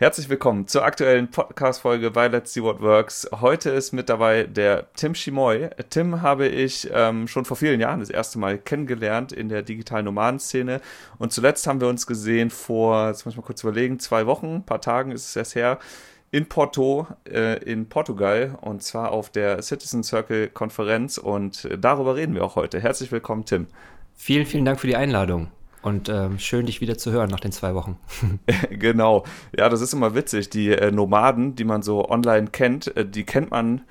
Herzlich willkommen zur aktuellen Podcast-Folge bei Let's See What Works. Heute ist mit dabei der Tim Schimoy. Tim habe ich ähm, schon vor vielen Jahren das erste Mal kennengelernt in der digitalen Nomadenszene. Und zuletzt haben wir uns gesehen vor, jetzt muss ich mal kurz überlegen, zwei Wochen, ein paar Tagen ist es erst her, in Porto äh, in Portugal und zwar auf der Citizen Circle Konferenz. Und äh, darüber reden wir auch heute. Herzlich willkommen, Tim. Vielen, vielen Dank für die Einladung. Und ähm, schön, dich wieder zu hören nach den zwei Wochen. genau. Ja, das ist immer witzig. Die äh, Nomaden, die man so online kennt, äh, die kennt man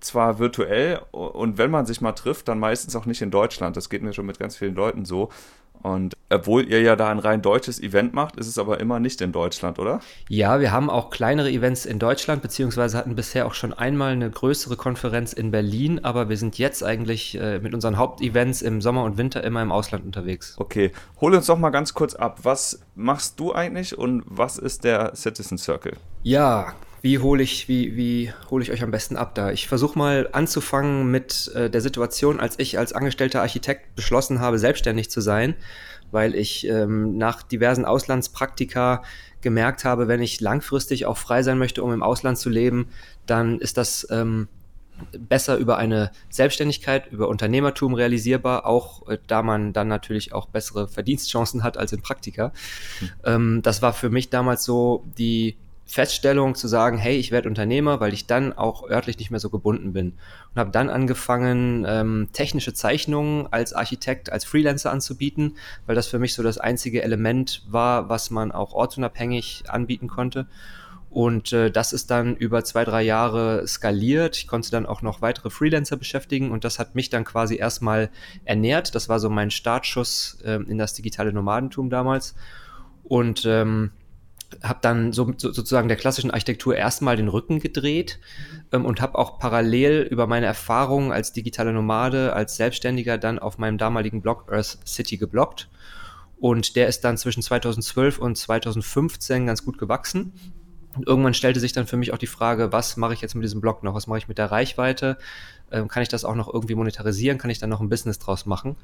zwar virtuell und wenn man sich mal trifft, dann meistens auch nicht in Deutschland. Das geht mir schon mit ganz vielen Leuten so. Und obwohl ihr ja da ein rein deutsches Event macht, ist es aber immer nicht in Deutschland, oder? Ja, wir haben auch kleinere Events in Deutschland, beziehungsweise hatten bisher auch schon einmal eine größere Konferenz in Berlin, aber wir sind jetzt eigentlich äh, mit unseren Hauptevents im Sommer und Winter immer im Ausland unterwegs. Okay, hol uns doch mal ganz kurz ab. Was machst du eigentlich und was ist der Citizen Circle? Ja, wie hole ich, wie, wie hole ich euch am besten ab da? Ich versuche mal anzufangen mit äh, der Situation, als ich als angestellter Architekt beschlossen habe, selbstständig zu sein, weil ich ähm, nach diversen Auslandspraktika gemerkt habe, wenn ich langfristig auch frei sein möchte, um im Ausland zu leben, dann ist das ähm, besser über eine Selbstständigkeit, über Unternehmertum realisierbar, auch äh, da man dann natürlich auch bessere Verdienstchancen hat als in Praktika. Mhm. Ähm, das war für mich damals so die Feststellung zu sagen, hey, ich werde Unternehmer, weil ich dann auch örtlich nicht mehr so gebunden bin. Und habe dann angefangen, ähm, technische Zeichnungen als Architekt, als Freelancer anzubieten, weil das für mich so das einzige Element war, was man auch ortsunabhängig anbieten konnte. Und äh, das ist dann über zwei, drei Jahre skaliert. Ich konnte dann auch noch weitere Freelancer beschäftigen und das hat mich dann quasi erstmal ernährt. Das war so mein Startschuss äh, in das digitale Nomadentum damals. Und ähm, habe dann so, so, sozusagen der klassischen Architektur erstmal den Rücken gedreht ähm, und habe auch parallel über meine Erfahrungen als digitale Nomade, als Selbstständiger dann auf meinem damaligen Blog Earth City geblockt. Und der ist dann zwischen 2012 und 2015 ganz gut gewachsen. Und irgendwann stellte sich dann für mich auch die Frage, was mache ich jetzt mit diesem Blog noch? Was mache ich mit der Reichweite? Ähm, kann ich das auch noch irgendwie monetarisieren? Kann ich dann noch ein Business draus machen?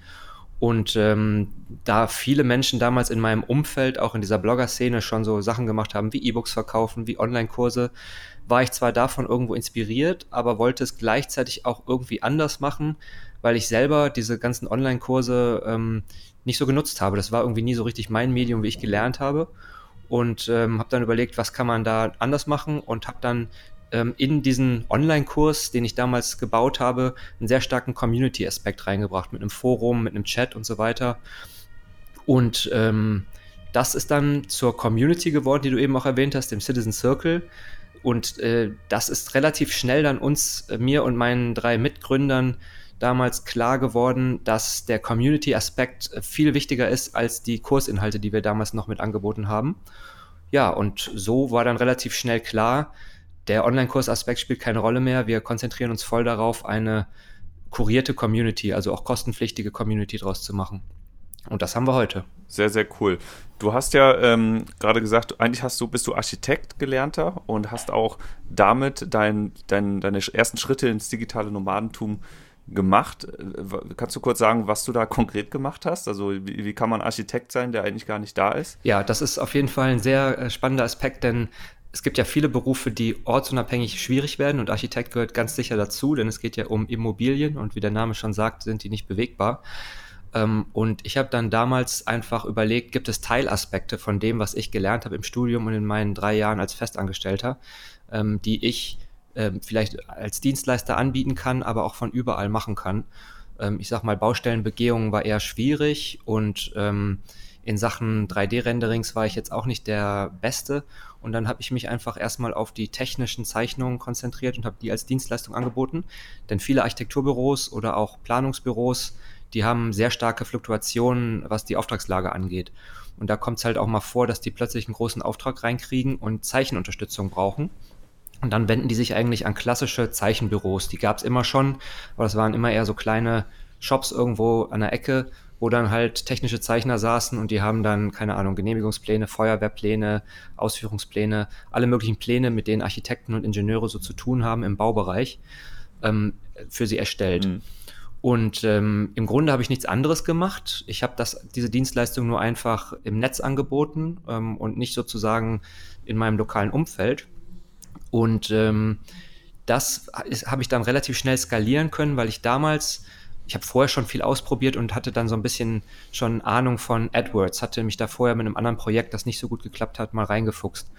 Und ähm, da viele Menschen damals in meinem Umfeld, auch in dieser Blogger-Szene, schon so Sachen gemacht haben, wie E-Books verkaufen, wie Online-Kurse, war ich zwar davon irgendwo inspiriert, aber wollte es gleichzeitig auch irgendwie anders machen, weil ich selber diese ganzen Online-Kurse ähm, nicht so genutzt habe. Das war irgendwie nie so richtig mein Medium, wie ich gelernt habe. Und ähm, habe dann überlegt, was kann man da anders machen und habe dann ähm, in diesen Online-Kurs, den ich damals gebaut habe, einen sehr starken Community-Aspekt reingebracht, mit einem Forum, mit einem Chat und so weiter. Und ähm, das ist dann zur Community geworden, die du eben auch erwähnt hast, dem Citizen Circle. Und äh, das ist relativ schnell dann uns, äh, mir und meinen drei Mitgründern damals klar geworden, dass der Community-Aspekt äh, viel wichtiger ist als die Kursinhalte, die wir damals noch mit angeboten haben. Ja, und so war dann relativ schnell klar, der Online-Kurs-Aspekt spielt keine Rolle mehr. Wir konzentrieren uns voll darauf, eine kurierte Community, also auch kostenpflichtige Community draus zu machen. Und das haben wir heute. Sehr, sehr cool. Du hast ja ähm, gerade gesagt, eigentlich hast du, bist du Architekt gelernter und hast auch damit dein, dein, deine ersten Schritte ins digitale Nomadentum gemacht. Kannst du kurz sagen, was du da konkret gemacht hast? Also wie, wie, kann man Architekt sein, der eigentlich gar nicht da ist? Ja, das ist auf jeden Fall ein sehr äh, spannender Aspekt, denn es gibt ja viele Berufe, die ortsunabhängig schwierig werden und Architekt gehört ganz sicher dazu, denn es geht ja um Immobilien und wie der Name schon sagt, sind die nicht bewegbar. Ähm, und ich habe dann damals einfach überlegt, gibt es Teilaspekte von dem, was ich gelernt habe im Studium und in meinen drei Jahren als Festangestellter, ähm, die ich ähm, vielleicht als Dienstleister anbieten kann, aber auch von überall machen kann. ich sag mal, Baustellenbegehungen war eher schwierig und in Sachen 3D-Renderings war ich jetzt auch nicht der Beste. Und dann habe ich mich einfach erstmal auf die technischen Zeichnungen konzentriert und habe die als Dienstleistung angeboten. Denn viele Architekturbüros oder auch Planungsbüros, die haben sehr starke Fluktuationen, was die Auftragslage angeht. Und da kommt es halt auch mal vor, dass die plötzlich einen großen Auftrag reinkriegen und Zeichenunterstützung brauchen. Und dann wenden die sich eigentlich an klassische Zeichenbüros. Die gab es immer schon, aber das waren immer eher so kleine Shops irgendwo an der Ecke wo dann halt technische Zeichner saßen und die haben dann, keine Ahnung, Genehmigungspläne, Feuerwehrpläne, Ausführungspläne, alle möglichen Pläne, mit denen Architekten und Ingenieure so zu tun haben im Baubereich, ähm, für sie erstellt. Mhm. Und ähm, im Grunde habe ich nichts anderes gemacht. Ich habe das, diese Dienstleistung nur einfach im Netz angeboten ähm, und nicht sozusagen in meinem lokalen Umfeld. Und ähm, das habe ich dann relativ schnell skalieren können, weil ich damals, ich habe vorher schon viel ausprobiert und hatte dann so ein bisschen schon Ahnung von AdWords, hatte mich da vorher mit einem anderen Projekt, das nicht so gut geklappt hat, mal reingefuchst.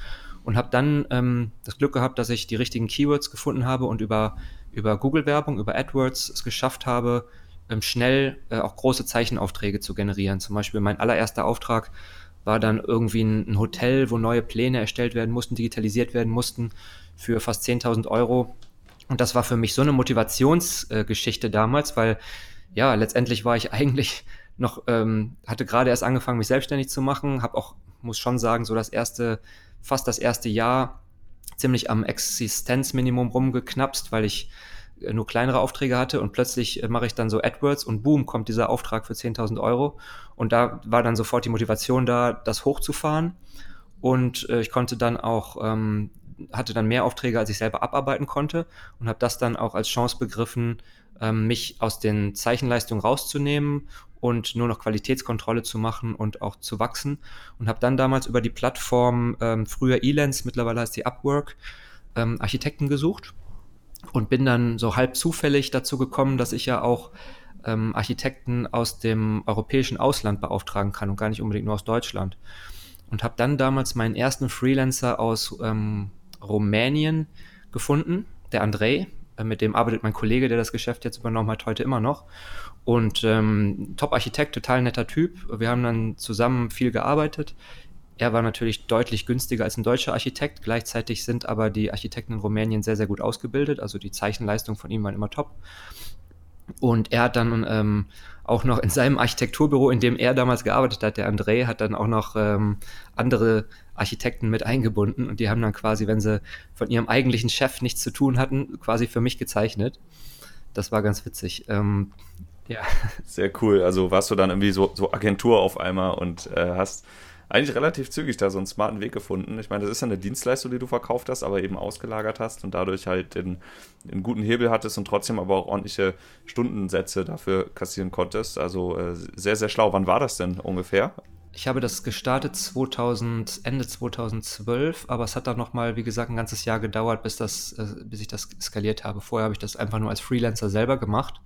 Und habe dann ähm, das Glück gehabt, dass ich die richtigen Keywords gefunden habe und über über Google-Werbung, über AdWords es geschafft habe, ähm, schnell äh, auch große Zeichenaufträge zu generieren. Zum Beispiel mein allererster Auftrag war dann irgendwie ein, ein Hotel, wo neue Pläne erstellt werden mussten, digitalisiert werden mussten für fast 10.000 Euro. Und das war für mich so eine Motivationsgeschichte äh, damals, weil ja, letztendlich war ich eigentlich noch, ähm, hatte gerade erst angefangen, mich selbstständig zu machen, habe auch, muss schon sagen, so das erste, fast das erste Jahr ziemlich am Existenzminimum rumgeknapst, weil ich äh, nur kleinere Aufträge hatte und plötzlich äh, mache ich dann so AdWords und boom, kommt dieser Auftrag für 10.000 Euro. Und da war dann sofort die Motivation da, das hochzufahren. Und äh, ich konnte dann auch, ähm, hatte dann mehr Aufträge, als ich selber abarbeiten konnte und habe das dann auch als Chance begriffen, ähm, mich aus den Zeichenleistungen rauszunehmen und nur noch Qualitätskontrolle zu machen und auch zu wachsen. Und habe dann damals über die Plattform, ähm, früher Elance, mittlerweile heißt die Upwork, ähm, Architekten gesucht und bin dann so halb zufällig dazu gekommen, dass ich ja auch ähm, Architekten aus dem europäischen Ausland beauftragen kann und gar nicht unbedingt nur aus Deutschland. Und habe dann damals meinen ersten Freelancer aus ähm, Rumänien gefunden, der Andrei, äh, mit dem arbeitet mein Kollege, der das Geschäft jetzt übernommen hat, heute immer noch. Und ähm, Top-Architekt, total netter Typ. Wir haben dann zusammen viel gearbeitet. Er war natürlich deutlich günstiger als ein deutscher Architekt. Gleichzeitig sind aber die Architekten in Rumänien sehr, sehr gut ausgebildet. Also die Zeichenleistungen von ihm waren immer top. Und er hat dann ähm, auch noch in seinem Architekturbüro, in dem er damals gearbeitet hat, der André, hat dann auch noch ähm, andere Architekten mit eingebunden und die haben dann quasi, wenn sie von ihrem eigentlichen Chef nichts zu tun hatten, quasi für mich gezeichnet. Das war ganz witzig. Ähm, ja. Sehr cool. Also warst du dann irgendwie so, so Agentur auf einmal und äh, hast eigentlich relativ zügig da so einen smarten Weg gefunden. Ich meine, das ist ja eine Dienstleistung, die du verkauft hast, aber eben ausgelagert hast und dadurch halt den, den guten Hebel hattest und trotzdem aber auch ordentliche Stundensätze dafür kassieren konntest. Also äh, sehr, sehr schlau. Wann war das denn ungefähr? Ich habe das gestartet 2000, Ende 2012, aber es hat dann nochmal, wie gesagt, ein ganzes Jahr gedauert, bis, das, äh, bis ich das skaliert habe. Vorher habe ich das einfach nur als Freelancer selber gemacht.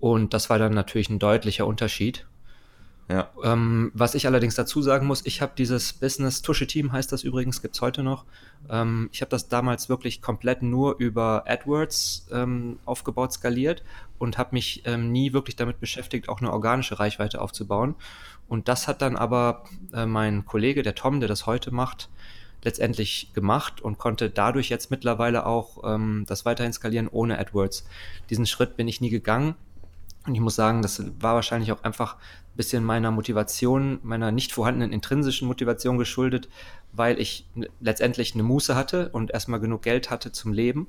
Und das war dann natürlich ein deutlicher Unterschied. Ja. Ähm, was ich allerdings dazu sagen muss, ich habe dieses Business Tusche Team heißt das übrigens, gibt es heute noch. Ähm, ich habe das damals wirklich komplett nur über AdWords ähm, aufgebaut, skaliert und habe mich ähm, nie wirklich damit beschäftigt, auch eine organische Reichweite aufzubauen. Und das hat dann aber äh, mein Kollege, der Tom, der das heute macht, letztendlich gemacht und konnte dadurch jetzt mittlerweile auch ähm, das weiterhin skalieren ohne AdWords. Diesen Schritt bin ich nie gegangen. Und ich muss sagen, das war wahrscheinlich auch einfach ein bisschen meiner Motivation, meiner nicht vorhandenen intrinsischen Motivation geschuldet, weil ich letztendlich eine Muße hatte und erstmal genug Geld hatte zum Leben.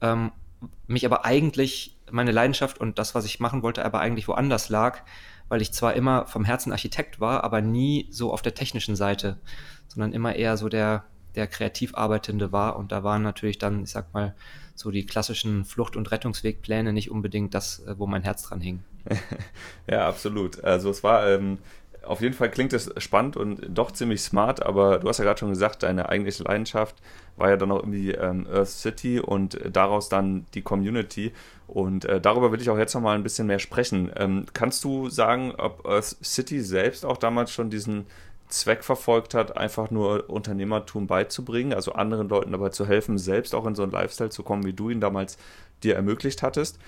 Ähm, mich aber eigentlich, meine Leidenschaft und das, was ich machen wollte, aber eigentlich woanders lag weil ich zwar immer vom Herzen Architekt war, aber nie so auf der technischen Seite, sondern immer eher so der, der kreativ Arbeitende war. Und da waren natürlich dann, ich sag mal, so die klassischen Flucht- und Rettungswegpläne nicht unbedingt das, äh, wo mein Herz dran hing. ja, absolut. Also es war ähm, auf jeden Fall klingt es spannend und doch ziemlich smart, aber du hast ja gerade schon gesagt, deine eigentliche Leidenschaft war ja dann auch irgendwie ähm, Earth City und daraus dann die Community. Und äh, darüber will ich auch jetzt nochmal ein bisschen mehr sprechen. Ähm, kannst du sagen, ob Earth City selbst auch damals schon diesen Zweck verfolgt hat, einfach nur Unternehmertum beizubringen, also anderen Leuten dabei zu helfen, selbst auch in so einen Lifestyle zu kommen, wie du ihn damals dir ermöglicht hattest?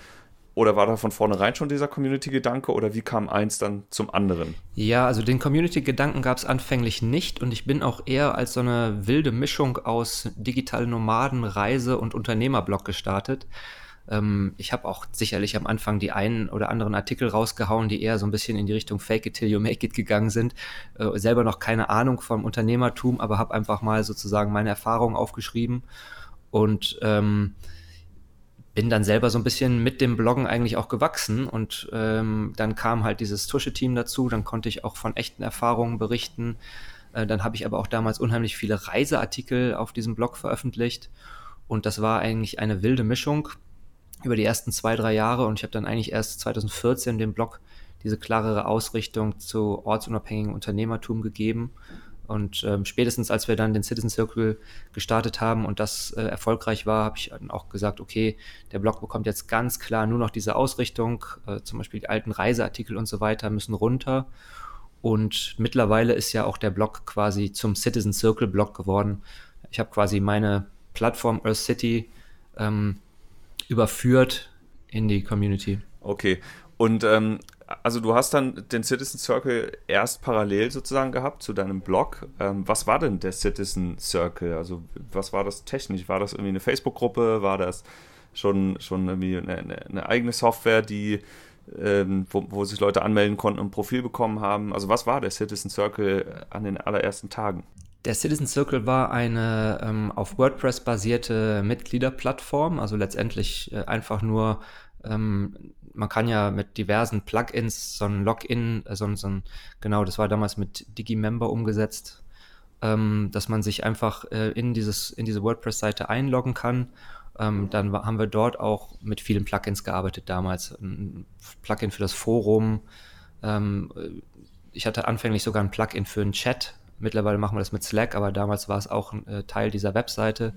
Oder war da von vornherein schon dieser Community-Gedanke oder wie kam eins dann zum anderen? Ja, also den Community-Gedanken gab es anfänglich nicht und ich bin auch eher als so eine wilde Mischung aus digitalen Nomaden, Reise und Unternehmerblog gestartet. Ähm, ich habe auch sicherlich am Anfang die einen oder anderen Artikel rausgehauen, die eher so ein bisschen in die Richtung Fake it till you make it gegangen sind. Äh, selber noch keine Ahnung vom Unternehmertum, aber habe einfach mal sozusagen meine Erfahrungen aufgeschrieben und ähm, bin dann selber so ein bisschen mit dem Bloggen eigentlich auch gewachsen und ähm, dann kam halt dieses Tusche-Team dazu, dann konnte ich auch von echten Erfahrungen berichten. Äh, dann habe ich aber auch damals unheimlich viele Reiseartikel auf diesem Blog veröffentlicht und das war eigentlich eine wilde Mischung. Über die ersten zwei, drei Jahre und ich habe dann eigentlich erst 2014 dem Blog diese klarere Ausrichtung zu ortsunabhängigen Unternehmertum gegeben. Und ähm, spätestens als wir dann den Citizen Circle gestartet haben und das äh, erfolgreich war, habe ich dann auch gesagt, okay, der Blog bekommt jetzt ganz klar nur noch diese Ausrichtung, äh, zum Beispiel die alten Reiseartikel und so weiter müssen runter. Und mittlerweile ist ja auch der Blog quasi zum Citizen Circle Blog geworden. Ich habe quasi meine Plattform Earth City ähm, überführt in die Community. Okay. Und ähm, also du hast dann den Citizen Circle erst parallel sozusagen gehabt zu deinem Blog. Ähm, was war denn der Citizen Circle? Also was war das technisch? War das irgendwie eine Facebook-Gruppe? War das schon, schon irgendwie eine, eine eigene Software, die ähm, wo, wo, sich Leute anmelden konnten und ein Profil bekommen haben? Also was war der Citizen Circle an den allerersten Tagen? Der Citizen Circle war eine ähm, auf WordPress basierte Mitgliederplattform, also letztendlich äh, einfach nur ähm, man kann ja mit diversen Plugins so ein Login, äh, so, so ein, genau, das war damals mit Digimember umgesetzt, ähm, dass man sich einfach äh, in, dieses, in diese WordPress-Seite einloggen kann. Ähm, dann haben wir dort auch mit vielen Plugins gearbeitet damals. Ein Plugin für das Forum. Ähm, ich hatte anfänglich sogar ein Plugin für einen Chat. Mittlerweile machen wir das mit Slack, aber damals war es auch äh, Teil dieser Webseite.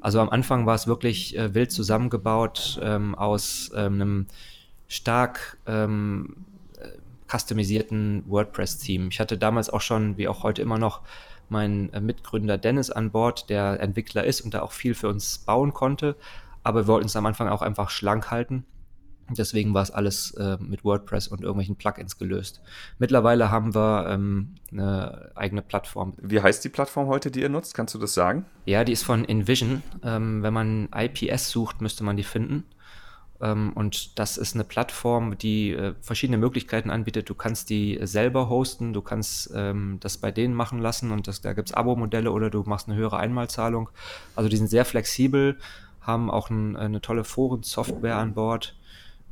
Also am Anfang war es wirklich äh, wild zusammengebaut ähm, aus ähm, einem stark ähm, äh, customisierten WordPress-Theme. Ich hatte damals auch schon, wie auch heute immer noch, meinen äh, Mitgründer Dennis an Bord, der Entwickler ist und da auch viel für uns bauen konnte. Aber wir wollten es am Anfang auch einfach schlank halten. Deswegen war es alles äh, mit WordPress und irgendwelchen Plugins gelöst. Mittlerweile haben wir ähm, eine eigene Plattform. Wie heißt die Plattform heute, die ihr nutzt? Kannst du das sagen? Ja, die ist von InVision. Ähm, wenn man IPS sucht, müsste man die finden. Ähm, und das ist eine Plattform, die äh, verschiedene Möglichkeiten anbietet. Du kannst die selber hosten, du kannst ähm, das bei denen machen lassen und das, da gibt es Abo-Modelle oder du machst eine höhere Einmalzahlung. Also die sind sehr flexibel, haben auch ein, eine tolle Forensoftware an Bord.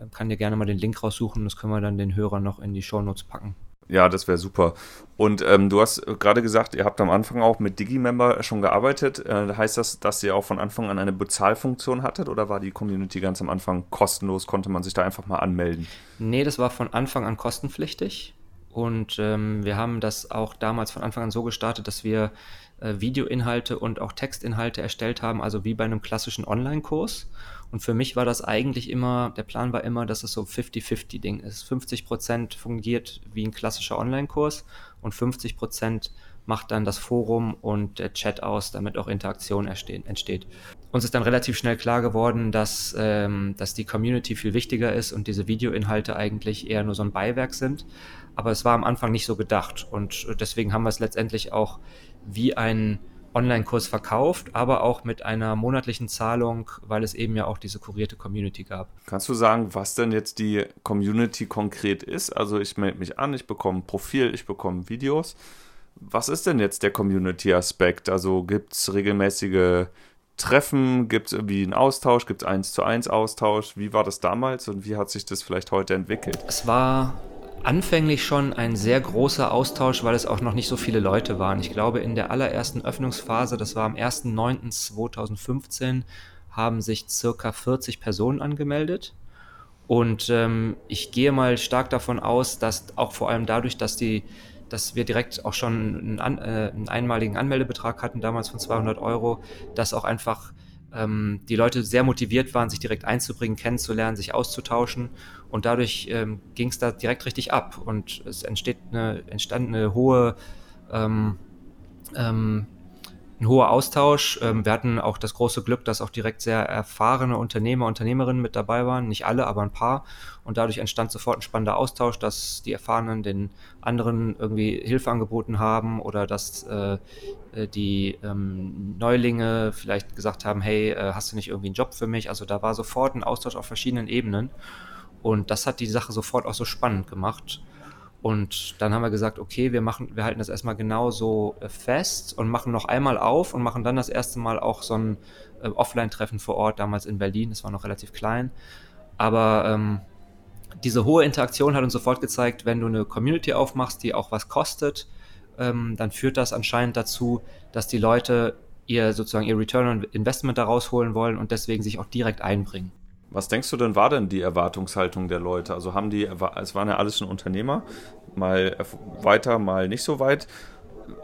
Äh, kann dir gerne mal den Link raussuchen, das können wir dann den Hörern noch in die Shownotes packen. Ja, das wäre super. Und ähm, du hast gerade gesagt, ihr habt am Anfang auch mit Digimember schon gearbeitet. Äh, heißt das, dass ihr auch von Anfang an eine Bezahlfunktion hattet oder war die Community ganz am Anfang kostenlos? Konnte man sich da einfach mal anmelden? Nee, das war von Anfang an kostenpflichtig. Und ähm, wir haben das auch damals von Anfang an so gestartet, dass wir äh, Videoinhalte und auch Textinhalte erstellt haben, also wie bei einem klassischen Online-Kurs. Und für mich war das eigentlich immer, der Plan war immer, dass es so 50-50-Ding ist. 50 Prozent fungiert wie ein klassischer Online-Kurs und 50 Prozent macht dann das Forum und der Chat aus, damit auch Interaktion entsteht. Uns ist dann relativ schnell klar geworden, dass, ähm, dass die Community viel wichtiger ist und diese Videoinhalte eigentlich eher nur so ein Beiwerk sind. Aber es war am Anfang nicht so gedacht und deswegen haben wir es letztendlich auch wie ein Online-Kurs verkauft, aber auch mit einer monatlichen Zahlung, weil es eben ja auch diese kurierte Community gab. Kannst du sagen, was denn jetzt die Community konkret ist? Also ich melde mich an, ich bekomme ein Profil, ich bekomme Videos. Was ist denn jetzt der Community-Aspekt? Also gibt es regelmäßige Treffen? Gibt es irgendwie einen Austausch? Gibt es eins zu eins Austausch? Wie war das damals und wie hat sich das vielleicht heute entwickelt? Es war anfänglich schon ein sehr großer Austausch, weil es auch noch nicht so viele Leute waren. Ich glaube, in der allerersten Öffnungsphase, das war am 1.9.2015, haben sich circa 40 Personen angemeldet. Und ähm, ich gehe mal stark davon aus, dass auch vor allem dadurch, dass die dass wir direkt auch schon einen, äh, einen einmaligen Anmeldebetrag hatten, damals von 200 Euro, dass auch einfach ähm, die Leute sehr motiviert waren, sich direkt einzubringen, kennenzulernen, sich auszutauschen. Und dadurch ähm, ging es da direkt richtig ab. Und es entsteht eine, entstand eine hohe ähm, ähm ein hoher Austausch. Ähm, wir hatten auch das große Glück, dass auch direkt sehr erfahrene Unternehmer, Unternehmerinnen mit dabei waren. Nicht alle, aber ein paar. Und dadurch entstand sofort ein spannender Austausch, dass die Erfahrenen den anderen irgendwie Hilfe angeboten haben oder dass äh, äh die ähm, Neulinge vielleicht gesagt haben, hey, äh, hast du nicht irgendwie einen Job für mich? Also da war sofort ein Austausch auf verschiedenen Ebenen. Und das hat die Sache sofort auch so spannend gemacht. Und dann haben wir gesagt, okay, wir machen, wir halten das erstmal genauso äh, fest und machen noch einmal auf und machen dann das erste Mal auch so ein äh, Offline-Treffen vor Ort, damals in Berlin, das war noch relativ klein. Aber ähm, diese hohe Interaktion hat uns sofort gezeigt, wenn du eine Community aufmachst, die auch was kostet, ähm, dann führt das anscheinend dazu, dass die Leute ihr sozusagen ihr Return on Investment daraus holen wollen und deswegen sich auch direkt einbringen. Was denkst du denn, war denn die Erwartungshaltung der Leute? Also haben die, es waren ja alles schon Unternehmer, mal weiter, mal nicht so weit.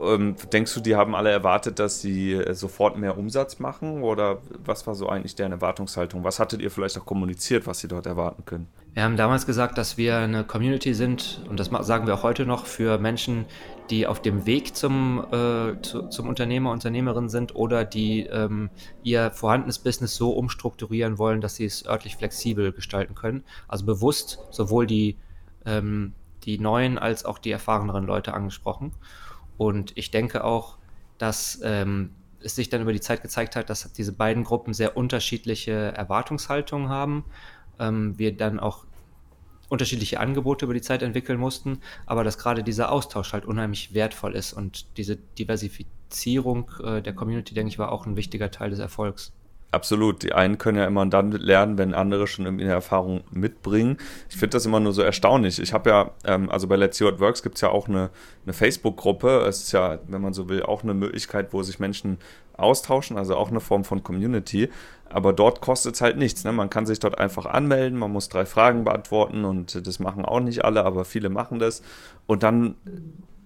Ähm, denkst du, die haben alle erwartet, dass sie äh, sofort mehr Umsatz machen? Oder was war so eigentlich deren Erwartungshaltung? Was hattet ihr vielleicht auch kommuniziert, was sie dort erwarten können? Wir haben damals gesagt, dass wir eine Community sind, und das sagen wir auch heute noch, für Menschen, die auf dem Weg zum, äh, zu, zum Unternehmer, Unternehmerin sind oder die ähm, ihr vorhandenes Business so umstrukturieren wollen, dass sie es örtlich flexibel gestalten können. Also bewusst sowohl die, ähm, die neuen als auch die erfahreneren Leute angesprochen. Und ich denke auch, dass ähm, es sich dann über die Zeit gezeigt hat, dass diese beiden Gruppen sehr unterschiedliche Erwartungshaltungen haben. Ähm, wir dann auch unterschiedliche Angebote über die Zeit entwickeln mussten, aber dass gerade dieser Austausch halt unheimlich wertvoll ist und diese Diversifizierung äh, der Community, denke ich, war auch ein wichtiger Teil des Erfolgs. Absolut. Die einen können ja immer dann lernen, wenn andere schon irgendwie eine Erfahrung mitbringen. Ich finde das immer nur so erstaunlich. Ich habe ja, ähm, also bei Let's See What Works gibt es ja auch eine, eine Facebook-Gruppe. Es ist ja, wenn man so will, auch eine Möglichkeit, wo sich Menschen austauschen, also auch eine Form von Community. Aber dort kostet es halt nichts. Ne? Man kann sich dort einfach anmelden, man muss drei Fragen beantworten und das machen auch nicht alle, aber viele machen das. Und dann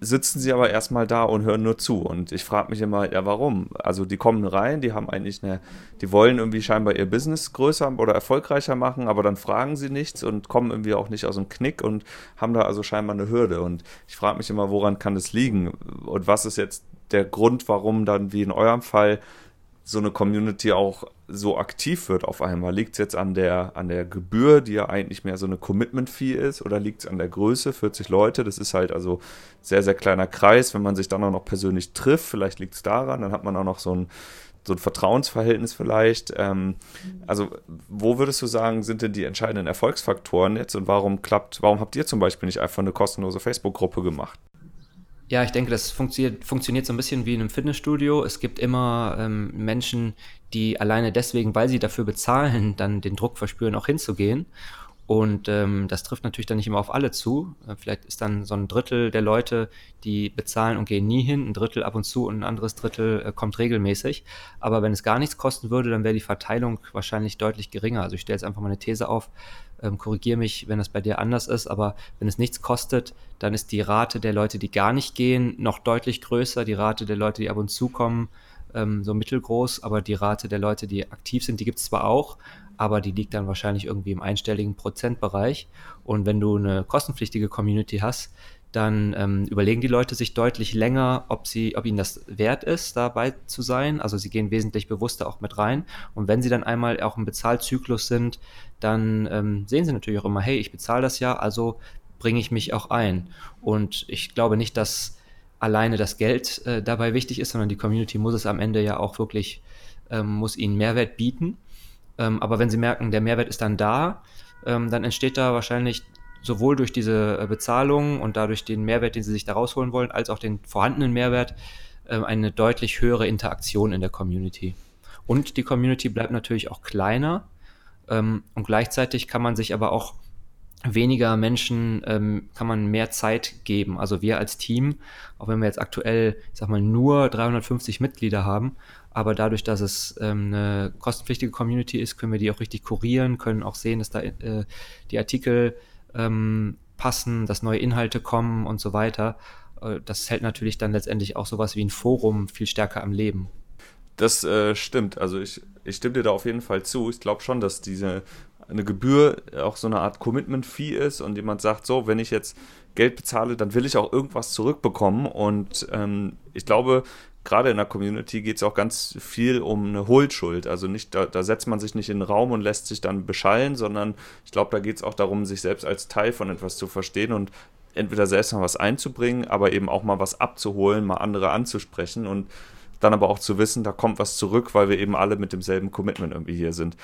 sitzen sie aber erstmal da und hören nur zu. Und ich frage mich immer, ja, warum? Also die kommen rein, die haben eigentlich eine, die wollen irgendwie scheinbar ihr Business größer oder erfolgreicher machen, aber dann fragen sie nichts und kommen irgendwie auch nicht aus dem Knick und haben da also scheinbar eine Hürde. Und ich frage mich immer, woran kann das liegen? Und was ist jetzt der Grund, warum dann, wie in eurem Fall, so eine Community auch so aktiv wird auf einmal? Liegt es jetzt an der, an der Gebühr, die ja eigentlich mehr so eine Commitment-Fee ist, oder liegt es an der Größe, 40 Leute? Das ist halt also sehr, sehr kleiner Kreis. Wenn man sich dann auch noch persönlich trifft, vielleicht liegt es daran, dann hat man auch noch so ein, so ein Vertrauensverhältnis vielleicht. Ähm, also, wo würdest du sagen, sind denn die entscheidenden Erfolgsfaktoren jetzt und warum klappt, warum habt ihr zum Beispiel nicht einfach eine kostenlose Facebook-Gruppe gemacht? Ja, ich denke, das funktioniert, funktioniert so ein bisschen wie in einem Fitnessstudio. Es gibt immer ähm, Menschen, die alleine deswegen, weil sie dafür bezahlen, dann den Druck verspüren, auch hinzugehen. Und ähm, das trifft natürlich dann nicht immer auf alle zu. Äh, vielleicht ist dann so ein Drittel der Leute, die bezahlen und gehen nie hin, ein Drittel ab und zu und ein anderes Drittel äh, kommt regelmäßig. Aber wenn es gar nichts kosten würde, dann wäre die Verteilung wahrscheinlich deutlich geringer. Also ich stelle jetzt einfach mal eine These auf, ähm, korrigiere mich, wenn das bei dir anders ist, aber wenn es nichts kostet, dann ist die Rate der Leute, die gar nicht gehen, noch deutlich größer. Die Rate der Leute, die ab und zu kommen, ähm, so mittelgroß, aber die Rate der Leute, die aktiv sind, die gibt es zwar auch, aber die liegt dann wahrscheinlich irgendwie im einstelligen Prozentbereich. Und wenn du eine kostenpflichtige Community hast, dann ähm, überlegen die Leute sich deutlich länger, ob sie, ob ihnen das wert ist, dabei zu sein. Also sie gehen wesentlich bewusster auch mit rein. Und wenn sie dann einmal auch im Bezahlzyklus sind, dann ähm, sehen sie natürlich auch immer, hey, ich bezahle das ja, also bringe ich mich auch ein. Und ich glaube nicht, dass alleine das Geld äh, dabei wichtig ist, sondern die Community muss es am Ende ja auch wirklich, ähm, muss ihnen Mehrwert bieten. Ähm, aber wenn sie merken, der Mehrwert ist dann da, ähm, dann entsteht da wahrscheinlich sowohl durch diese äh, Bezahlung und dadurch den Mehrwert, den sie sich da rausholen wollen, als auch den vorhandenen Mehrwert, äh, eine deutlich höhere Interaktion in der Community. Und die Community bleibt natürlich auch kleiner ähm, und gleichzeitig kann man sich aber auch weniger Menschen ähm, kann man mehr Zeit geben. Also wir als Team, auch wenn wir jetzt aktuell, ich sag mal, nur 350 Mitglieder haben, aber dadurch, dass es ähm, eine kostenpflichtige Community ist, können wir die auch richtig kurieren, können auch sehen, dass da äh, die Artikel ähm, passen, dass neue Inhalte kommen und so weiter. Äh, das hält natürlich dann letztendlich auch sowas wie ein Forum viel stärker am Leben. Das äh, stimmt. Also ich, ich stimme dir da auf jeden Fall zu. Ich glaube schon, dass diese eine Gebühr auch so eine Art Commitment-Fee ist und jemand sagt, so, wenn ich jetzt Geld bezahle, dann will ich auch irgendwas zurückbekommen. Und ähm, ich glaube, gerade in der Community geht es auch ganz viel um eine Hohlschuld. Also nicht, da, da, setzt man sich nicht in den Raum und lässt sich dann beschallen, sondern ich glaube, da geht es auch darum, sich selbst als Teil von etwas zu verstehen und entweder selbst mal was einzubringen, aber eben auch mal was abzuholen, mal andere anzusprechen und dann aber auch zu wissen, da kommt was zurück, weil wir eben alle mit demselben Commitment irgendwie hier sind.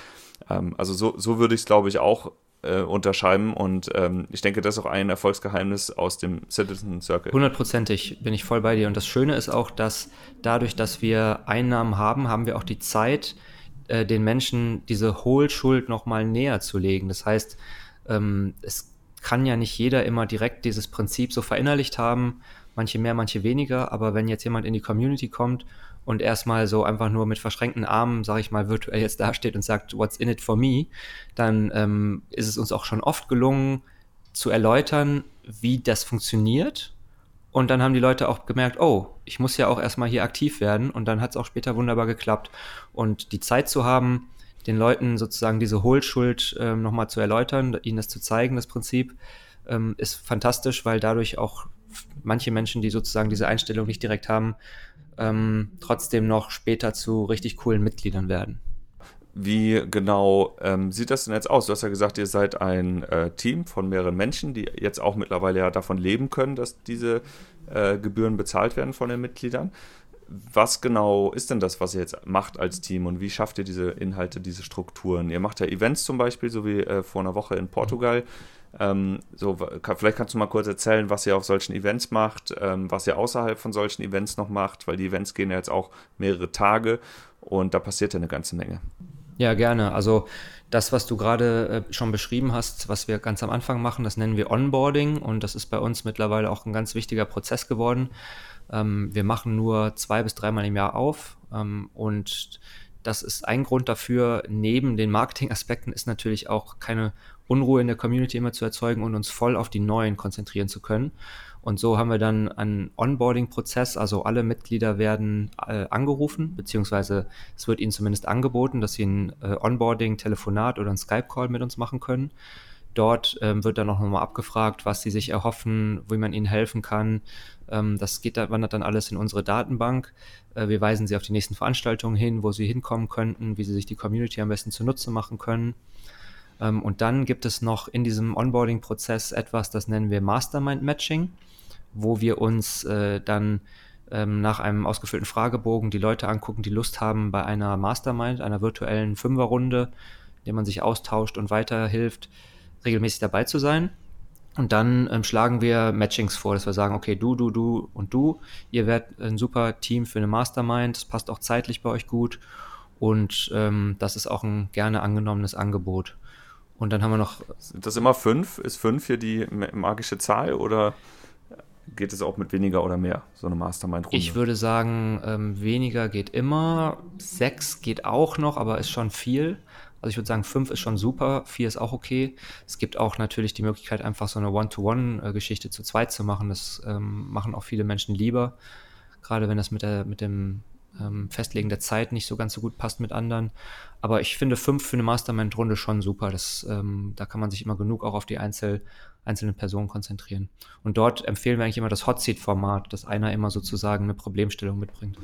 Ähm, also so, so würde ich es, glaube ich, auch äh, unterschreiben und ähm, ich denke, das ist auch ein Erfolgsgeheimnis aus dem Citizen Circle. Hundertprozentig bin ich voll bei dir und das Schöne ist auch, dass dadurch, dass wir Einnahmen haben, haben wir auch die Zeit, äh, den Menschen diese Hohlschuld nochmal näher zu legen. Das heißt, ähm, es kann ja nicht jeder immer direkt dieses Prinzip so verinnerlicht haben, manche mehr, manche weniger, aber wenn jetzt jemand in die Community kommt und erstmal so einfach nur mit verschränkten Armen, sage ich mal, virtuell jetzt dasteht und sagt, what's in it for me, dann ähm, ist es uns auch schon oft gelungen zu erläutern, wie das funktioniert. Und dann haben die Leute auch gemerkt, oh, ich muss ja auch erstmal hier aktiv werden. Und dann hat es auch später wunderbar geklappt. Und die Zeit zu haben, den Leuten sozusagen diese Hohlschuld ähm, nochmal zu erläutern, ihnen das zu zeigen, das Prinzip, ähm, ist fantastisch, weil dadurch auch manche Menschen, die sozusagen diese Einstellung nicht direkt haben, ähm, trotzdem noch später zu richtig coolen Mitgliedern werden. Wie genau ähm, sieht das denn jetzt aus? Du hast ja gesagt, ihr seid ein äh, Team von mehreren Menschen, die jetzt auch mittlerweile ja davon leben können, dass diese äh, Gebühren bezahlt werden von den Mitgliedern. Was genau ist denn das, was ihr jetzt macht als Team und wie schafft ihr diese Inhalte, diese Strukturen? Ihr macht ja Events zum Beispiel, so wie äh, vor einer Woche in Portugal. Ähm, so, vielleicht kannst du mal kurz erzählen, was ihr auf solchen Events macht, ähm, was ihr außerhalb von solchen Events noch macht, weil die Events gehen ja jetzt auch mehrere Tage und da passiert ja eine ganze Menge. Ja, gerne. Also das, was du gerade äh, schon beschrieben hast, was wir ganz am Anfang machen, das nennen wir Onboarding und das ist bei uns mittlerweile auch ein ganz wichtiger Prozess geworden. Ähm, wir machen nur zwei bis dreimal im Jahr auf ähm, und das ist ein Grund dafür, neben den Marketingaspekten ist natürlich auch keine Unruhe in der Community immer zu erzeugen und uns voll auf die neuen konzentrieren zu können. Und so haben wir dann einen Onboarding-Prozess, also alle Mitglieder werden äh, angerufen, beziehungsweise es wird ihnen zumindest angeboten, dass sie ein äh, Onboarding-Telefonat oder ein Skype-Call mit uns machen können. Dort ähm, wird dann auch nochmal abgefragt, was sie sich erhoffen, wie man ihnen helfen kann. Ähm, das geht, wandert dann alles in unsere Datenbank. Äh, wir weisen sie auf die nächsten Veranstaltungen hin, wo sie hinkommen könnten, wie sie sich die Community am besten zunutze machen können. Ähm, und dann gibt es noch in diesem Onboarding-Prozess etwas, das nennen wir Mastermind-Matching, wo wir uns äh, dann ähm, nach einem ausgefüllten Fragebogen die Leute angucken, die Lust haben, bei einer Mastermind, einer virtuellen Fünferrunde, in der man sich austauscht und weiterhilft, regelmäßig dabei zu sein. Und dann ähm, schlagen wir Matchings vor, dass wir sagen, okay, du, du, du und du, ihr werdet ein super Team für eine Mastermind, das passt auch zeitlich bei euch gut und ähm, das ist auch ein gerne angenommenes Angebot. Und dann haben wir noch. Sind das immer fünf? Ist fünf hier die magische Zahl oder geht es auch mit weniger oder mehr, so eine Mastermind-Runde? Ich würde sagen, ähm, weniger geht immer. Sechs geht auch noch, aber ist schon viel. Also ich würde sagen, fünf ist schon super, vier ist auch okay. Es gibt auch natürlich die Möglichkeit, einfach so eine One-to-One-Geschichte zu zweit zu machen. Das ähm, machen auch viele Menschen lieber. Gerade wenn das mit, der, mit dem ähm, Festlegen der Zeit nicht so ganz so gut passt mit anderen. Aber ich finde fünf für eine Mastermind-Runde schon super. Das, ähm, da kann man sich immer genug auch auf die Einzel, einzelnen Personen konzentrieren. Und dort empfehlen wir eigentlich immer das Hot Seat-Format, dass einer immer sozusagen eine Problemstellung mitbringt.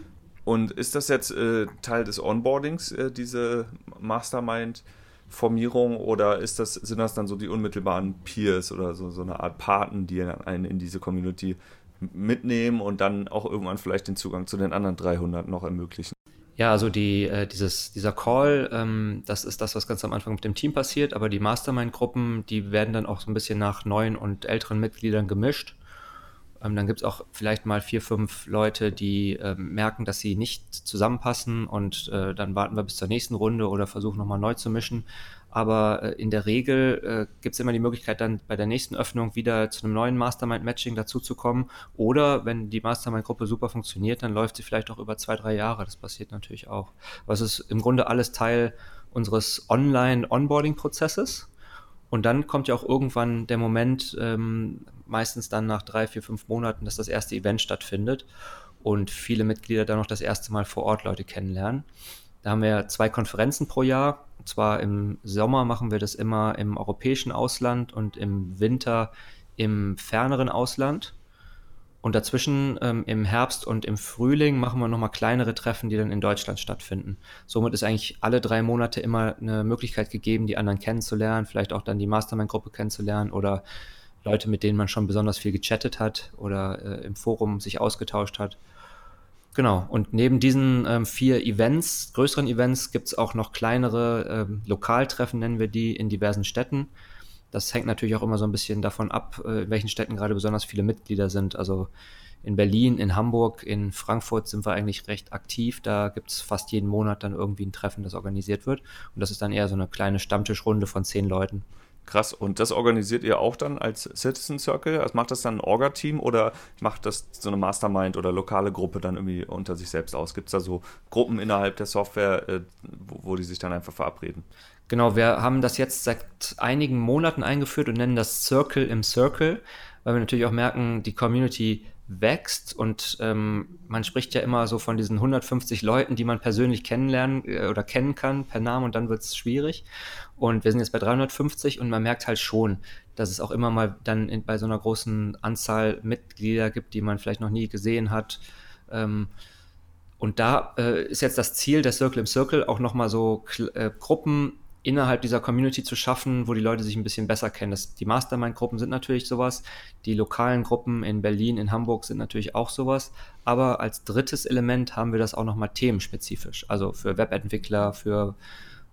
Und ist das jetzt äh, Teil des Onboardings, äh, diese Mastermind-Formierung, oder ist das, sind das dann so die unmittelbaren Peers oder so, so eine Art Paten, die einen in diese Community mitnehmen und dann auch irgendwann vielleicht den Zugang zu den anderen 300 noch ermöglichen. Ja, also die, äh, dieses, dieser Call, ähm, das ist das, was ganz am Anfang mit dem Team passiert, aber die Mastermind-Gruppen, die werden dann auch so ein bisschen nach neuen und älteren Mitgliedern gemischt. Ähm, dann gibt es auch vielleicht mal vier, fünf Leute, die ähm, merken, dass sie nicht zusammenpassen und äh, dann warten wir bis zur nächsten Runde oder versuchen nochmal neu zu mischen. Aber äh, in der Regel äh, gibt es immer die Möglichkeit, dann bei der nächsten Öffnung wieder zu einem neuen Mastermind-Matching dazuzukommen. Oder wenn die Mastermind-Gruppe super funktioniert, dann läuft sie vielleicht auch über zwei, drei Jahre. Das passiert natürlich auch. Es ist im Grunde alles Teil unseres Online-Onboarding-Prozesses. Und dann kommt ja auch irgendwann der Moment, ähm, meistens dann nach drei, vier, fünf Monaten, dass das erste Event stattfindet und viele Mitglieder dann noch das erste Mal vor Ort Leute kennenlernen. Da haben wir zwei Konferenzen pro Jahr. Und zwar im Sommer machen wir das immer im europäischen Ausland und im Winter im ferneren Ausland. Und dazwischen ähm, im Herbst und im Frühling machen wir nochmal kleinere Treffen, die dann in Deutschland stattfinden. Somit ist eigentlich alle drei Monate immer eine Möglichkeit gegeben, die anderen kennenzulernen, vielleicht auch dann die Mastermind-Gruppe kennenzulernen oder Leute, mit denen man schon besonders viel gechattet hat oder äh, im Forum sich ausgetauscht hat. Genau, und neben diesen ähm, vier Events, größeren Events, gibt es auch noch kleinere ähm, Lokaltreffen, nennen wir die, in diversen Städten. Das hängt natürlich auch immer so ein bisschen davon ab, äh, in welchen Städten gerade besonders viele Mitglieder sind. Also in Berlin, in Hamburg, in Frankfurt sind wir eigentlich recht aktiv. Da gibt es fast jeden Monat dann irgendwie ein Treffen, das organisiert wird. Und das ist dann eher so eine kleine Stammtischrunde von zehn Leuten. Krass, und das organisiert ihr auch dann als Citizen Circle? Also macht das dann ein Orga-Team oder macht das so eine Mastermind oder lokale Gruppe dann irgendwie unter sich selbst aus? Gibt es da so Gruppen innerhalb der Software, äh, wo, wo die sich dann einfach verabreden? Genau, wir haben das jetzt seit einigen Monaten eingeführt und nennen das Circle im Circle, weil wir natürlich auch merken, die Community wächst und ähm, man spricht ja immer so von diesen 150 Leuten, die man persönlich kennenlernen äh, oder kennen kann per Namen und dann wird es schwierig. Und wir sind jetzt bei 350 und man merkt halt schon, dass es auch immer mal dann in, bei so einer großen Anzahl Mitglieder gibt, die man vielleicht noch nie gesehen hat. Ähm, und da äh, ist jetzt das Ziel der Circle im Circle auch nochmal so äh, Gruppen innerhalb dieser Community zu schaffen, wo die Leute sich ein bisschen besser kennen. Das, die Mastermind-Gruppen sind natürlich sowas, die lokalen Gruppen in Berlin, in Hamburg sind natürlich auch sowas, aber als drittes Element haben wir das auch nochmal themenspezifisch, also für Webentwickler, für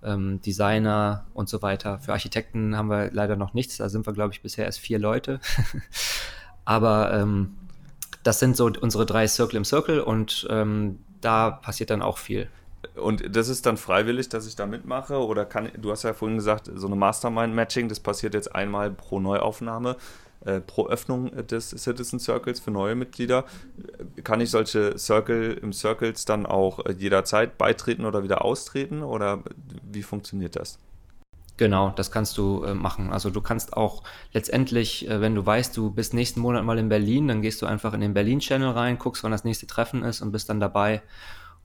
ähm, Designer und so weiter. Für Architekten haben wir leider noch nichts, da sind wir, glaube ich, bisher erst vier Leute. aber ähm, das sind so unsere drei Circle im Circle und ähm, da passiert dann auch viel. Und das ist dann freiwillig, dass ich da mitmache? Oder kann, du hast ja vorhin gesagt, so eine Mastermind-Matching, das passiert jetzt einmal pro Neuaufnahme, äh, pro Öffnung des Citizen Circles für neue Mitglieder. Kann ich solche Circle im Circles dann auch äh, jederzeit beitreten oder wieder austreten? Oder wie funktioniert das? Genau, das kannst du äh, machen. Also du kannst auch letztendlich, äh, wenn du weißt, du bist nächsten Monat mal in Berlin, dann gehst du einfach in den Berlin-Channel rein, guckst, wann das nächste Treffen ist und bist dann dabei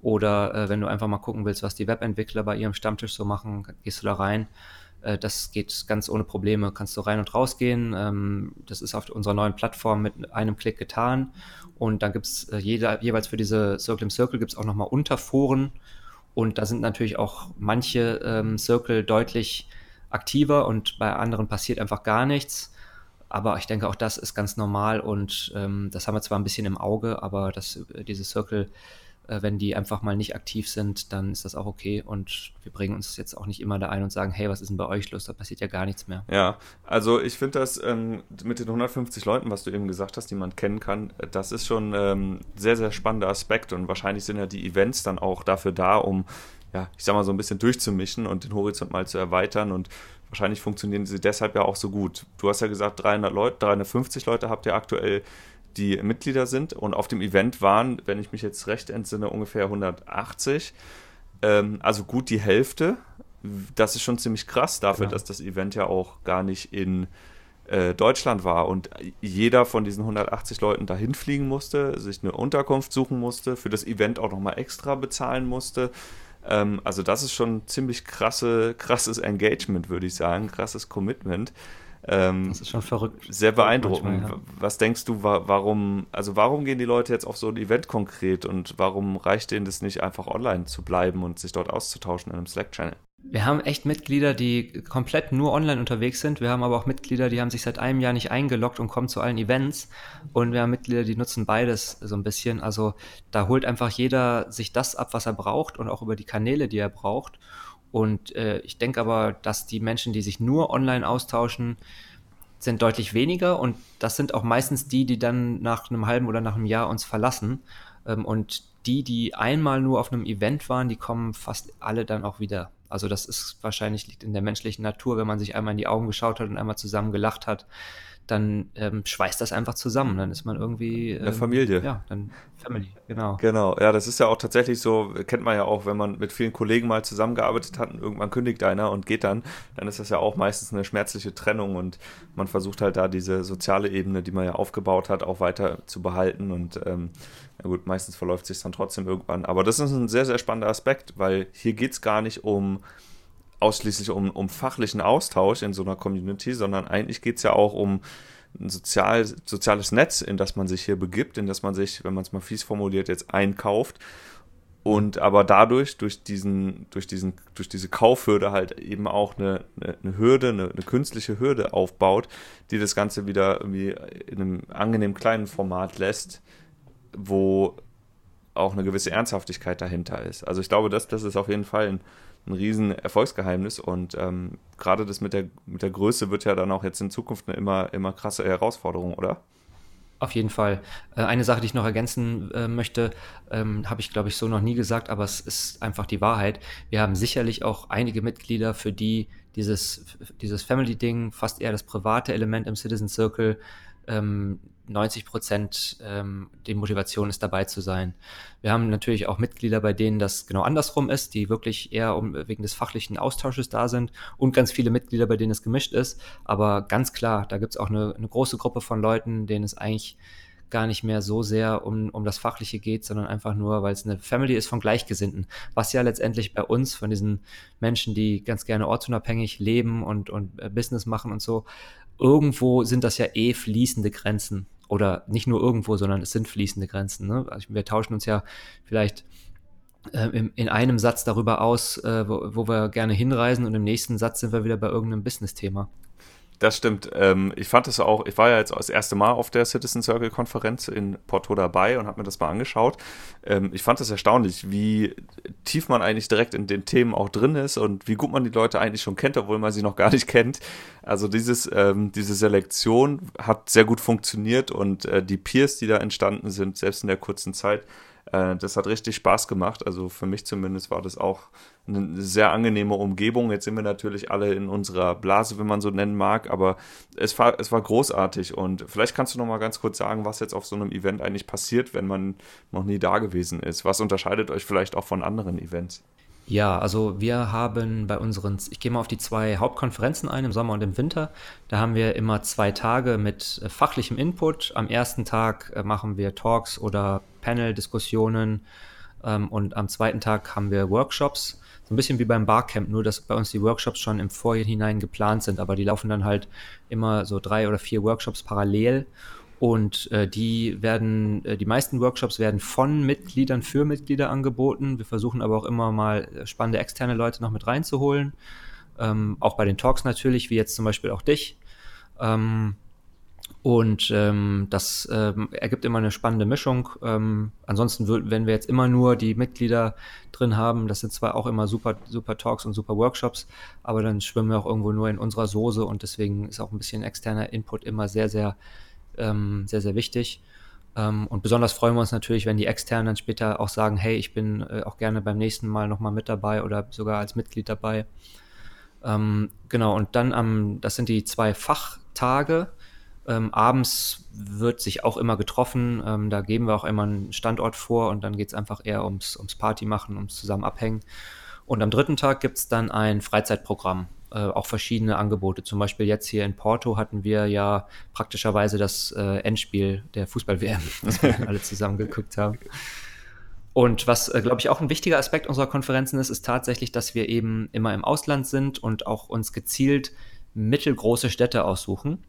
oder äh, wenn du einfach mal gucken willst, was die Webentwickler bei ihrem Stammtisch so machen, gehst du da rein. Äh, das geht ganz ohne Probleme. Kannst du rein und rausgehen. Ähm, das ist auf unserer neuen Plattform mit einem Klick getan. Und dann gibt es äh, jeweils für diese Circle im Circle gibt es auch nochmal Unterforen. Und da sind natürlich auch manche ähm, Circle deutlich aktiver und bei anderen passiert einfach gar nichts. Aber ich denke, auch das ist ganz normal und ähm, das haben wir zwar ein bisschen im Auge, aber das, äh, diese Circle wenn die einfach mal nicht aktiv sind, dann ist das auch okay und wir bringen uns jetzt auch nicht immer da ein und sagen, hey, was ist denn bei euch los? Da passiert ja gar nichts mehr. Ja, also ich finde das ähm, mit den 150 Leuten, was du eben gesagt hast, die man kennen kann, äh, das ist schon ähm, sehr, sehr spannender Aspekt und wahrscheinlich sind ja die Events dann auch dafür da, um, ja, ich sag mal so ein bisschen durchzumischen und den Horizont mal zu erweitern und wahrscheinlich funktionieren sie deshalb ja auch so gut. Du hast ja gesagt, 300 Leute, 350 Leute habt ihr aktuell die Mitglieder sind. Und auf dem Event waren, wenn ich mich jetzt recht entsinne, ungefähr 180. Ähm, also gut die Hälfte. Das ist schon ziemlich krass dafür, ja. dass das Event ja auch gar nicht in äh, Deutschland war und jeder von diesen 180 Leuten dahin fliegen musste, sich eine Unterkunft suchen musste, für das Event auch nochmal extra bezahlen musste. Ähm, also das ist schon ziemlich krasse, krasses Engagement, würde ich sagen, krasses Commitment. Ähm, das ist schon verrückt. Sehr beeindruckend. Manchmal, ja. Was denkst du, warum, also warum gehen die Leute jetzt auf so ein Event konkret und warum reicht denen das nicht einfach online zu bleiben und sich dort auszutauschen in einem Slack-Channel? Wir haben echt Mitglieder, die komplett nur online unterwegs sind. Wir haben aber auch Mitglieder, die haben sich seit einem Jahr nicht eingeloggt und kommen zu allen Events. Und wir haben Mitglieder, die nutzen beides so ein bisschen. Also da holt einfach jeder sich das ab, was er braucht und auch über die Kanäle, die er braucht. Und äh, ich denke aber, dass die Menschen, die sich nur online austauschen, sind deutlich weniger und das sind auch meistens die, die dann nach einem halben oder nach einem Jahr uns verlassen. Ähm, und die, die einmal nur auf einem Event waren, die kommen fast alle dann auch wieder. Also das ist wahrscheinlich liegt in der menschlichen Natur, wenn man sich einmal in die Augen geschaut hat und einmal zusammen gelacht hat, dann ähm, schweißt das einfach zusammen. Dann ist man irgendwie. Ähm, Eine Familie. Ja, dann Family, genau. Genau, ja, das ist ja auch tatsächlich so, kennt man ja auch, wenn man mit vielen Kollegen mal zusammengearbeitet hat und irgendwann kündigt einer und geht dann, dann ist das ja auch meistens eine schmerzliche Trennung und man versucht halt da diese soziale Ebene, die man ja aufgebaut hat, auch weiter zu behalten und ähm, gut, meistens verläuft sich dann trotzdem irgendwann. Aber das ist ein sehr, sehr spannender Aspekt, weil hier geht es gar nicht um ausschließlich um, um fachlichen Austausch in so einer Community, sondern eigentlich geht es ja auch um ein sozial, soziales Netz, in das man sich hier begibt, in das man sich, wenn man es mal fies formuliert, jetzt einkauft und aber dadurch, durch diesen, durch diesen, durch diese Kaufhürde halt eben auch eine, eine, eine Hürde, eine, eine, künstliche Hürde aufbaut, die das Ganze wieder irgendwie in einem angenehm kleinen Format lässt, wo auch eine gewisse Ernsthaftigkeit dahinter ist. Also ich glaube, das, das ist auf jeden Fall ein ein riesen Erfolgsgeheimnis und ähm, gerade das mit der, mit der Größe wird ja dann auch jetzt in Zukunft eine immer, immer krasse Herausforderung, oder? Auf jeden Fall. Äh, eine Sache, die ich noch ergänzen äh, möchte, ähm, habe ich, glaube ich, so noch nie gesagt, aber es ist einfach die Wahrheit. Wir haben sicherlich auch einige Mitglieder, für die dieses, dieses Family-Ding, fast eher das private Element im Citizen Circle, ähm, 90 Prozent ähm, die Motivation ist, dabei zu sein. Wir haben natürlich auch Mitglieder, bei denen das genau andersrum ist, die wirklich eher um, wegen des fachlichen Austausches da sind und ganz viele Mitglieder, bei denen es gemischt ist. Aber ganz klar, da gibt es auch eine, eine große Gruppe von Leuten, denen es eigentlich gar nicht mehr so sehr um, um das Fachliche geht, sondern einfach nur, weil es eine Family ist von Gleichgesinnten. Was ja letztendlich bei uns, von diesen Menschen, die ganz gerne ortsunabhängig leben und, und äh, Business machen und so, irgendwo sind das ja eh fließende Grenzen oder nicht nur irgendwo, sondern es sind fließende Grenzen. Ne? Also wir tauschen uns ja vielleicht äh, in, in, einem Satz darüber aus, äh, wo, wo, wir gerne hinreisen und im nächsten Satz sind wir wieder bei irgendeinem Business-Thema. Das stimmt. Ähm, ich fand es auch, ich war ja jetzt das erste Mal auf der Citizen Circle Konferenz in Porto dabei und habe mir das mal angeschaut. Ähm, ich fand es erstaunlich, wie tief man eigentlich direkt in den Themen auch drin ist und wie gut man die Leute eigentlich schon kennt, obwohl man sie noch gar nicht kennt. Also dieses, ähm, diese Selektion hat sehr gut funktioniert und äh, die Peers, die da entstanden sind, selbst in der kurzen Zeit, äh, das hat richtig Spaß gemacht. Also für mich zumindest war das auch eine sehr angenehme Umgebung. Jetzt sind wir natürlich alle in unserer Blase, wenn man so nennen mag, aber es war, es war großartig. Und vielleicht kannst du noch mal ganz kurz sagen, was jetzt auf so einem Event eigentlich passiert, wenn man noch nie da gewesen ist. Was unterscheidet euch vielleicht auch von anderen Events? Ja, also wir haben bei unseren, ich gehe mal auf die zwei Hauptkonferenzen ein, im Sommer und im Winter. Da haben wir immer zwei Tage mit äh, fachlichem Input. Am ersten Tag äh, machen wir Talks oder Panel-Diskussionen ähm, und am zweiten Tag haben wir Workshops. So ein bisschen wie beim Barcamp, nur dass bei uns die Workshops schon im Vorhinein geplant sind, aber die laufen dann halt immer so drei oder vier Workshops parallel und äh, die werden, äh, die meisten Workshops werden von Mitgliedern für Mitglieder angeboten. Wir versuchen aber auch immer mal äh, spannende externe Leute noch mit reinzuholen. Ähm, auch bei den Talks natürlich, wie jetzt zum Beispiel auch dich. Ähm, und ähm, das ähm, ergibt immer eine spannende Mischung. Ähm, ansonsten, wenn wir jetzt immer nur die Mitglieder drin haben, das sind zwar auch immer super, super Talks und super Workshops, aber dann schwimmen wir auch irgendwo nur in unserer Soße und deswegen ist auch ein bisschen externer Input immer sehr, sehr ähm, sehr, sehr wichtig. Ähm, und besonders freuen wir uns natürlich, wenn die Externen dann später auch sagen, hey, ich bin äh, auch gerne beim nächsten Mal nochmal mit dabei oder sogar als Mitglied dabei. Ähm, genau, und dann am, das sind die zwei Fachtage. Ähm, abends wird sich auch immer getroffen. Ähm, da geben wir auch immer einen Standort vor und dann geht es einfach eher ums, ums Party machen, ums zusammen abhängen. Und am dritten Tag gibt es dann ein Freizeitprogramm äh, auch verschiedene Angebote. Zum Beispiel jetzt hier in Porto hatten wir ja praktischerweise das äh, Endspiel der Fußball-WM, das wir alle zusammen geguckt haben. Und was, äh, glaube ich, auch ein wichtiger Aspekt unserer Konferenzen ist, ist tatsächlich, dass wir eben immer im Ausland sind und auch uns gezielt mittelgroße Städte aussuchen,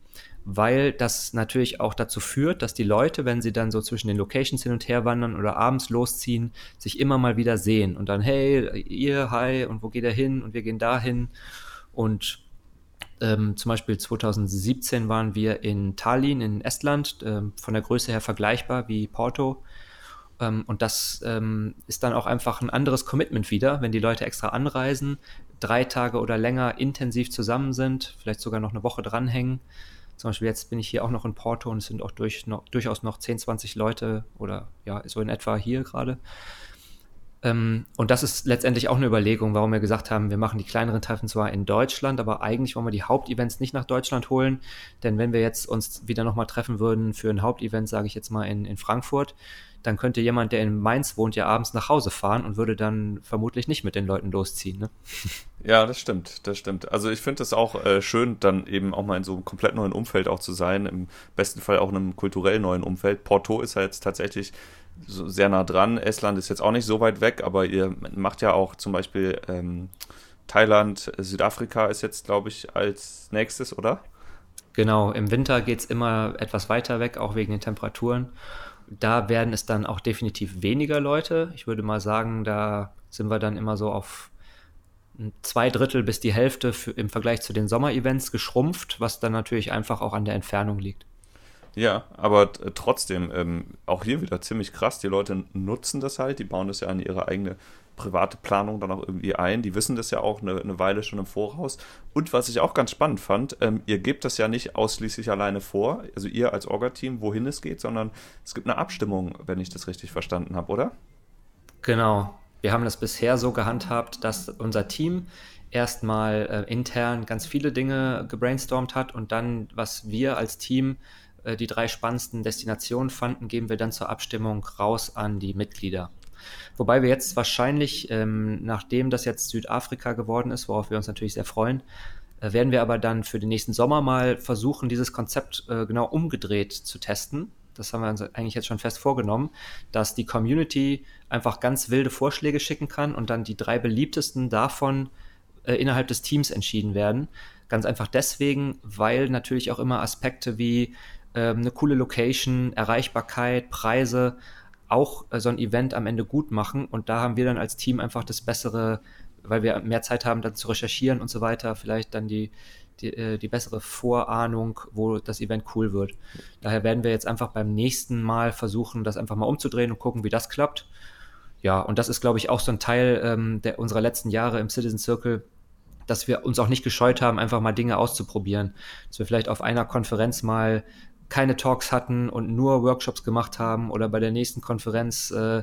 weil das natürlich auch dazu führt, dass die Leute, wenn sie dann so zwischen den Locations hin und her wandern oder abends losziehen, sich immer mal wieder sehen und dann, hey, ihr, hi, und wo geht er hin? Und wir gehen dahin. Und ähm, zum Beispiel 2017 waren wir in Tallinn in Estland, ähm, von der Größe her vergleichbar wie Porto. Ähm, und das ähm, ist dann auch einfach ein anderes Commitment wieder, wenn die Leute extra anreisen, drei Tage oder länger intensiv zusammen sind, vielleicht sogar noch eine Woche dranhängen. Zum Beispiel jetzt bin ich hier auch noch in Porto und es sind auch durch, noch, durchaus noch 10, 20 Leute oder ja, so in etwa hier gerade. Ähm, und das ist letztendlich auch eine Überlegung, warum wir gesagt haben, wir machen die kleineren Treffen zwar in Deutschland, aber eigentlich wollen wir die Hauptevents nicht nach Deutschland holen. Denn wenn wir jetzt uns wieder nochmal treffen würden für ein Hauptevent, sage ich jetzt mal in, in Frankfurt, dann könnte jemand, der in Mainz wohnt, ja abends nach Hause fahren und würde dann vermutlich nicht mit den Leuten losziehen. Ne? Ja, das stimmt, das stimmt. Also ich finde es auch äh, schön, dann eben auch mal in so einem komplett neuen Umfeld auch zu sein, im besten Fall auch in einem kulturell neuen Umfeld. Porto ist ja jetzt tatsächlich so sehr nah dran. Estland ist jetzt auch nicht so weit weg, aber ihr macht ja auch zum Beispiel ähm, Thailand, Südafrika ist jetzt, glaube ich, als nächstes, oder? Genau, im Winter geht es immer etwas weiter weg, auch wegen den Temperaturen. Da werden es dann auch definitiv weniger Leute. Ich würde mal sagen, da sind wir dann immer so auf zwei Drittel bis die Hälfte für, im Vergleich zu den Sommerevents geschrumpft, was dann natürlich einfach auch an der Entfernung liegt. Ja, aber trotzdem, ähm, auch hier wieder ziemlich krass. Die Leute nutzen das halt, die bauen das ja an ihre eigene private Planung dann auch irgendwie ein. Die wissen das ja auch eine, eine Weile schon im Voraus. Und was ich auch ganz spannend fand, ähm, ihr gebt das ja nicht ausschließlich alleine vor, also ihr als Orga-Team, wohin es geht, sondern es gibt eine Abstimmung, wenn ich das richtig verstanden habe, oder? Genau. Wir haben das bisher so gehandhabt, dass unser Team erstmal äh, intern ganz viele Dinge gebrainstormt hat und dann, was wir als Team äh, die drei spannendsten Destinationen fanden, geben wir dann zur Abstimmung raus an die Mitglieder. Wobei wir jetzt wahrscheinlich, ähm, nachdem das jetzt Südafrika geworden ist, worauf wir uns natürlich sehr freuen, äh, werden wir aber dann für den nächsten Sommer mal versuchen, dieses Konzept äh, genau umgedreht zu testen. Das haben wir uns eigentlich jetzt schon fest vorgenommen, dass die Community einfach ganz wilde Vorschläge schicken kann und dann die drei beliebtesten davon äh, innerhalb des Teams entschieden werden. Ganz einfach deswegen, weil natürlich auch immer Aspekte wie ähm, eine coole Location, Erreichbarkeit, Preise auch äh, so ein Event am Ende gut machen. Und da haben wir dann als Team einfach das bessere, weil wir mehr Zeit haben, dann zu recherchieren und so weiter, vielleicht dann die, die, äh, die bessere Vorahnung, wo das Event cool wird. Daher werden wir jetzt einfach beim nächsten Mal versuchen, das einfach mal umzudrehen und gucken, wie das klappt. Ja, und das ist, glaube ich, auch so ein Teil ähm, der, unserer letzten Jahre im Citizen Circle, dass wir uns auch nicht gescheut haben, einfach mal Dinge auszuprobieren. Dass wir vielleicht auf einer Konferenz mal keine Talks hatten und nur Workshops gemacht haben oder bei der nächsten Konferenz äh,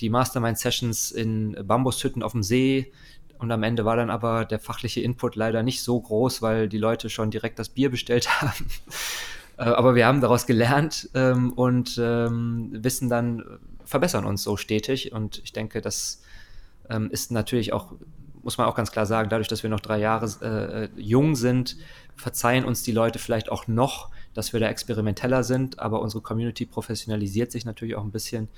die Mastermind-Sessions in Bambushütten auf dem See. Und am Ende war dann aber der fachliche Input leider nicht so groß, weil die Leute schon direkt das Bier bestellt haben. äh, aber wir haben daraus gelernt ähm, und ähm, wissen dann, verbessern uns so stetig. Und ich denke, das ähm, ist natürlich auch, muss man auch ganz klar sagen, dadurch, dass wir noch drei Jahre äh, äh jung sind, verzeihen uns die Leute vielleicht auch noch, dass wir da experimenteller sind, aber unsere Community professionalisiert sich natürlich auch ein bisschen.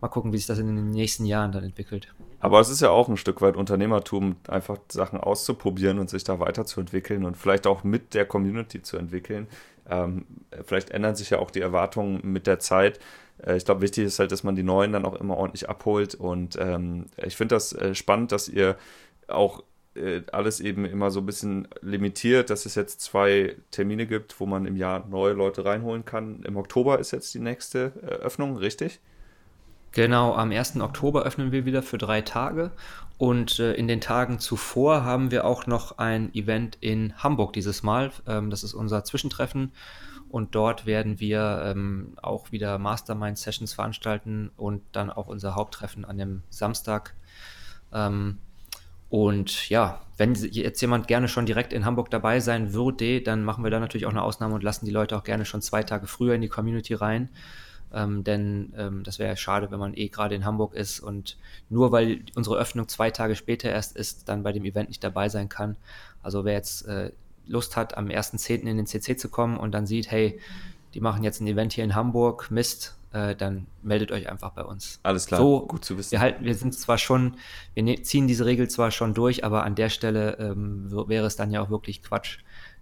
Mal gucken, wie sich das in den nächsten Jahren dann entwickelt. Aber es ist ja auch ein Stück weit Unternehmertum, einfach Sachen auszuprobieren und sich da weiterzuentwickeln und vielleicht auch mit der Community zu entwickeln. Ähm, vielleicht ändern sich ja auch die Erwartungen mit der Zeit. Äh, ich glaube, wichtig ist halt, dass man die Neuen dann auch immer ordentlich abholt. Und ähm, ich finde das äh, spannend, dass ihr auch äh, alles eben immer so ein bisschen limitiert, dass es jetzt zwei Termine gibt, wo man im Jahr neue Leute reinholen kann. Im Oktober ist jetzt die nächste Öffnung, richtig? Genau, am 1. Oktober öffnen wir wieder für drei Tage und äh, in den Tagen zuvor haben wir auch noch ein Event in Hamburg dieses Mal. Ähm, das ist unser Zwischentreffen und dort werden wir ähm, auch wieder Mastermind-Sessions veranstalten und dann auch unser Haupttreffen an dem Samstag. Ähm, und ja, wenn jetzt jemand gerne schon direkt in Hamburg dabei sein würde, dann machen wir da natürlich auch eine Ausnahme und lassen die Leute auch gerne schon zwei Tage früher in die Community rein. Ähm, denn ähm, das wäre ja schade, wenn man eh gerade in Hamburg ist und nur weil unsere Öffnung zwei Tage später erst ist, dann bei dem Event nicht dabei sein kann. Also wer jetzt äh, Lust hat, am 1.10. in den CC zu kommen und dann sieht, hey, die machen jetzt ein Event hier in Hamburg, Mist, äh, dann meldet euch einfach bei uns. Alles klar, so, gut zu wissen. Wir, halten, wir sind zwar schon, wir ne ziehen diese Regel zwar schon durch, aber an der Stelle ähm, wäre es dann ja auch wirklich Quatsch,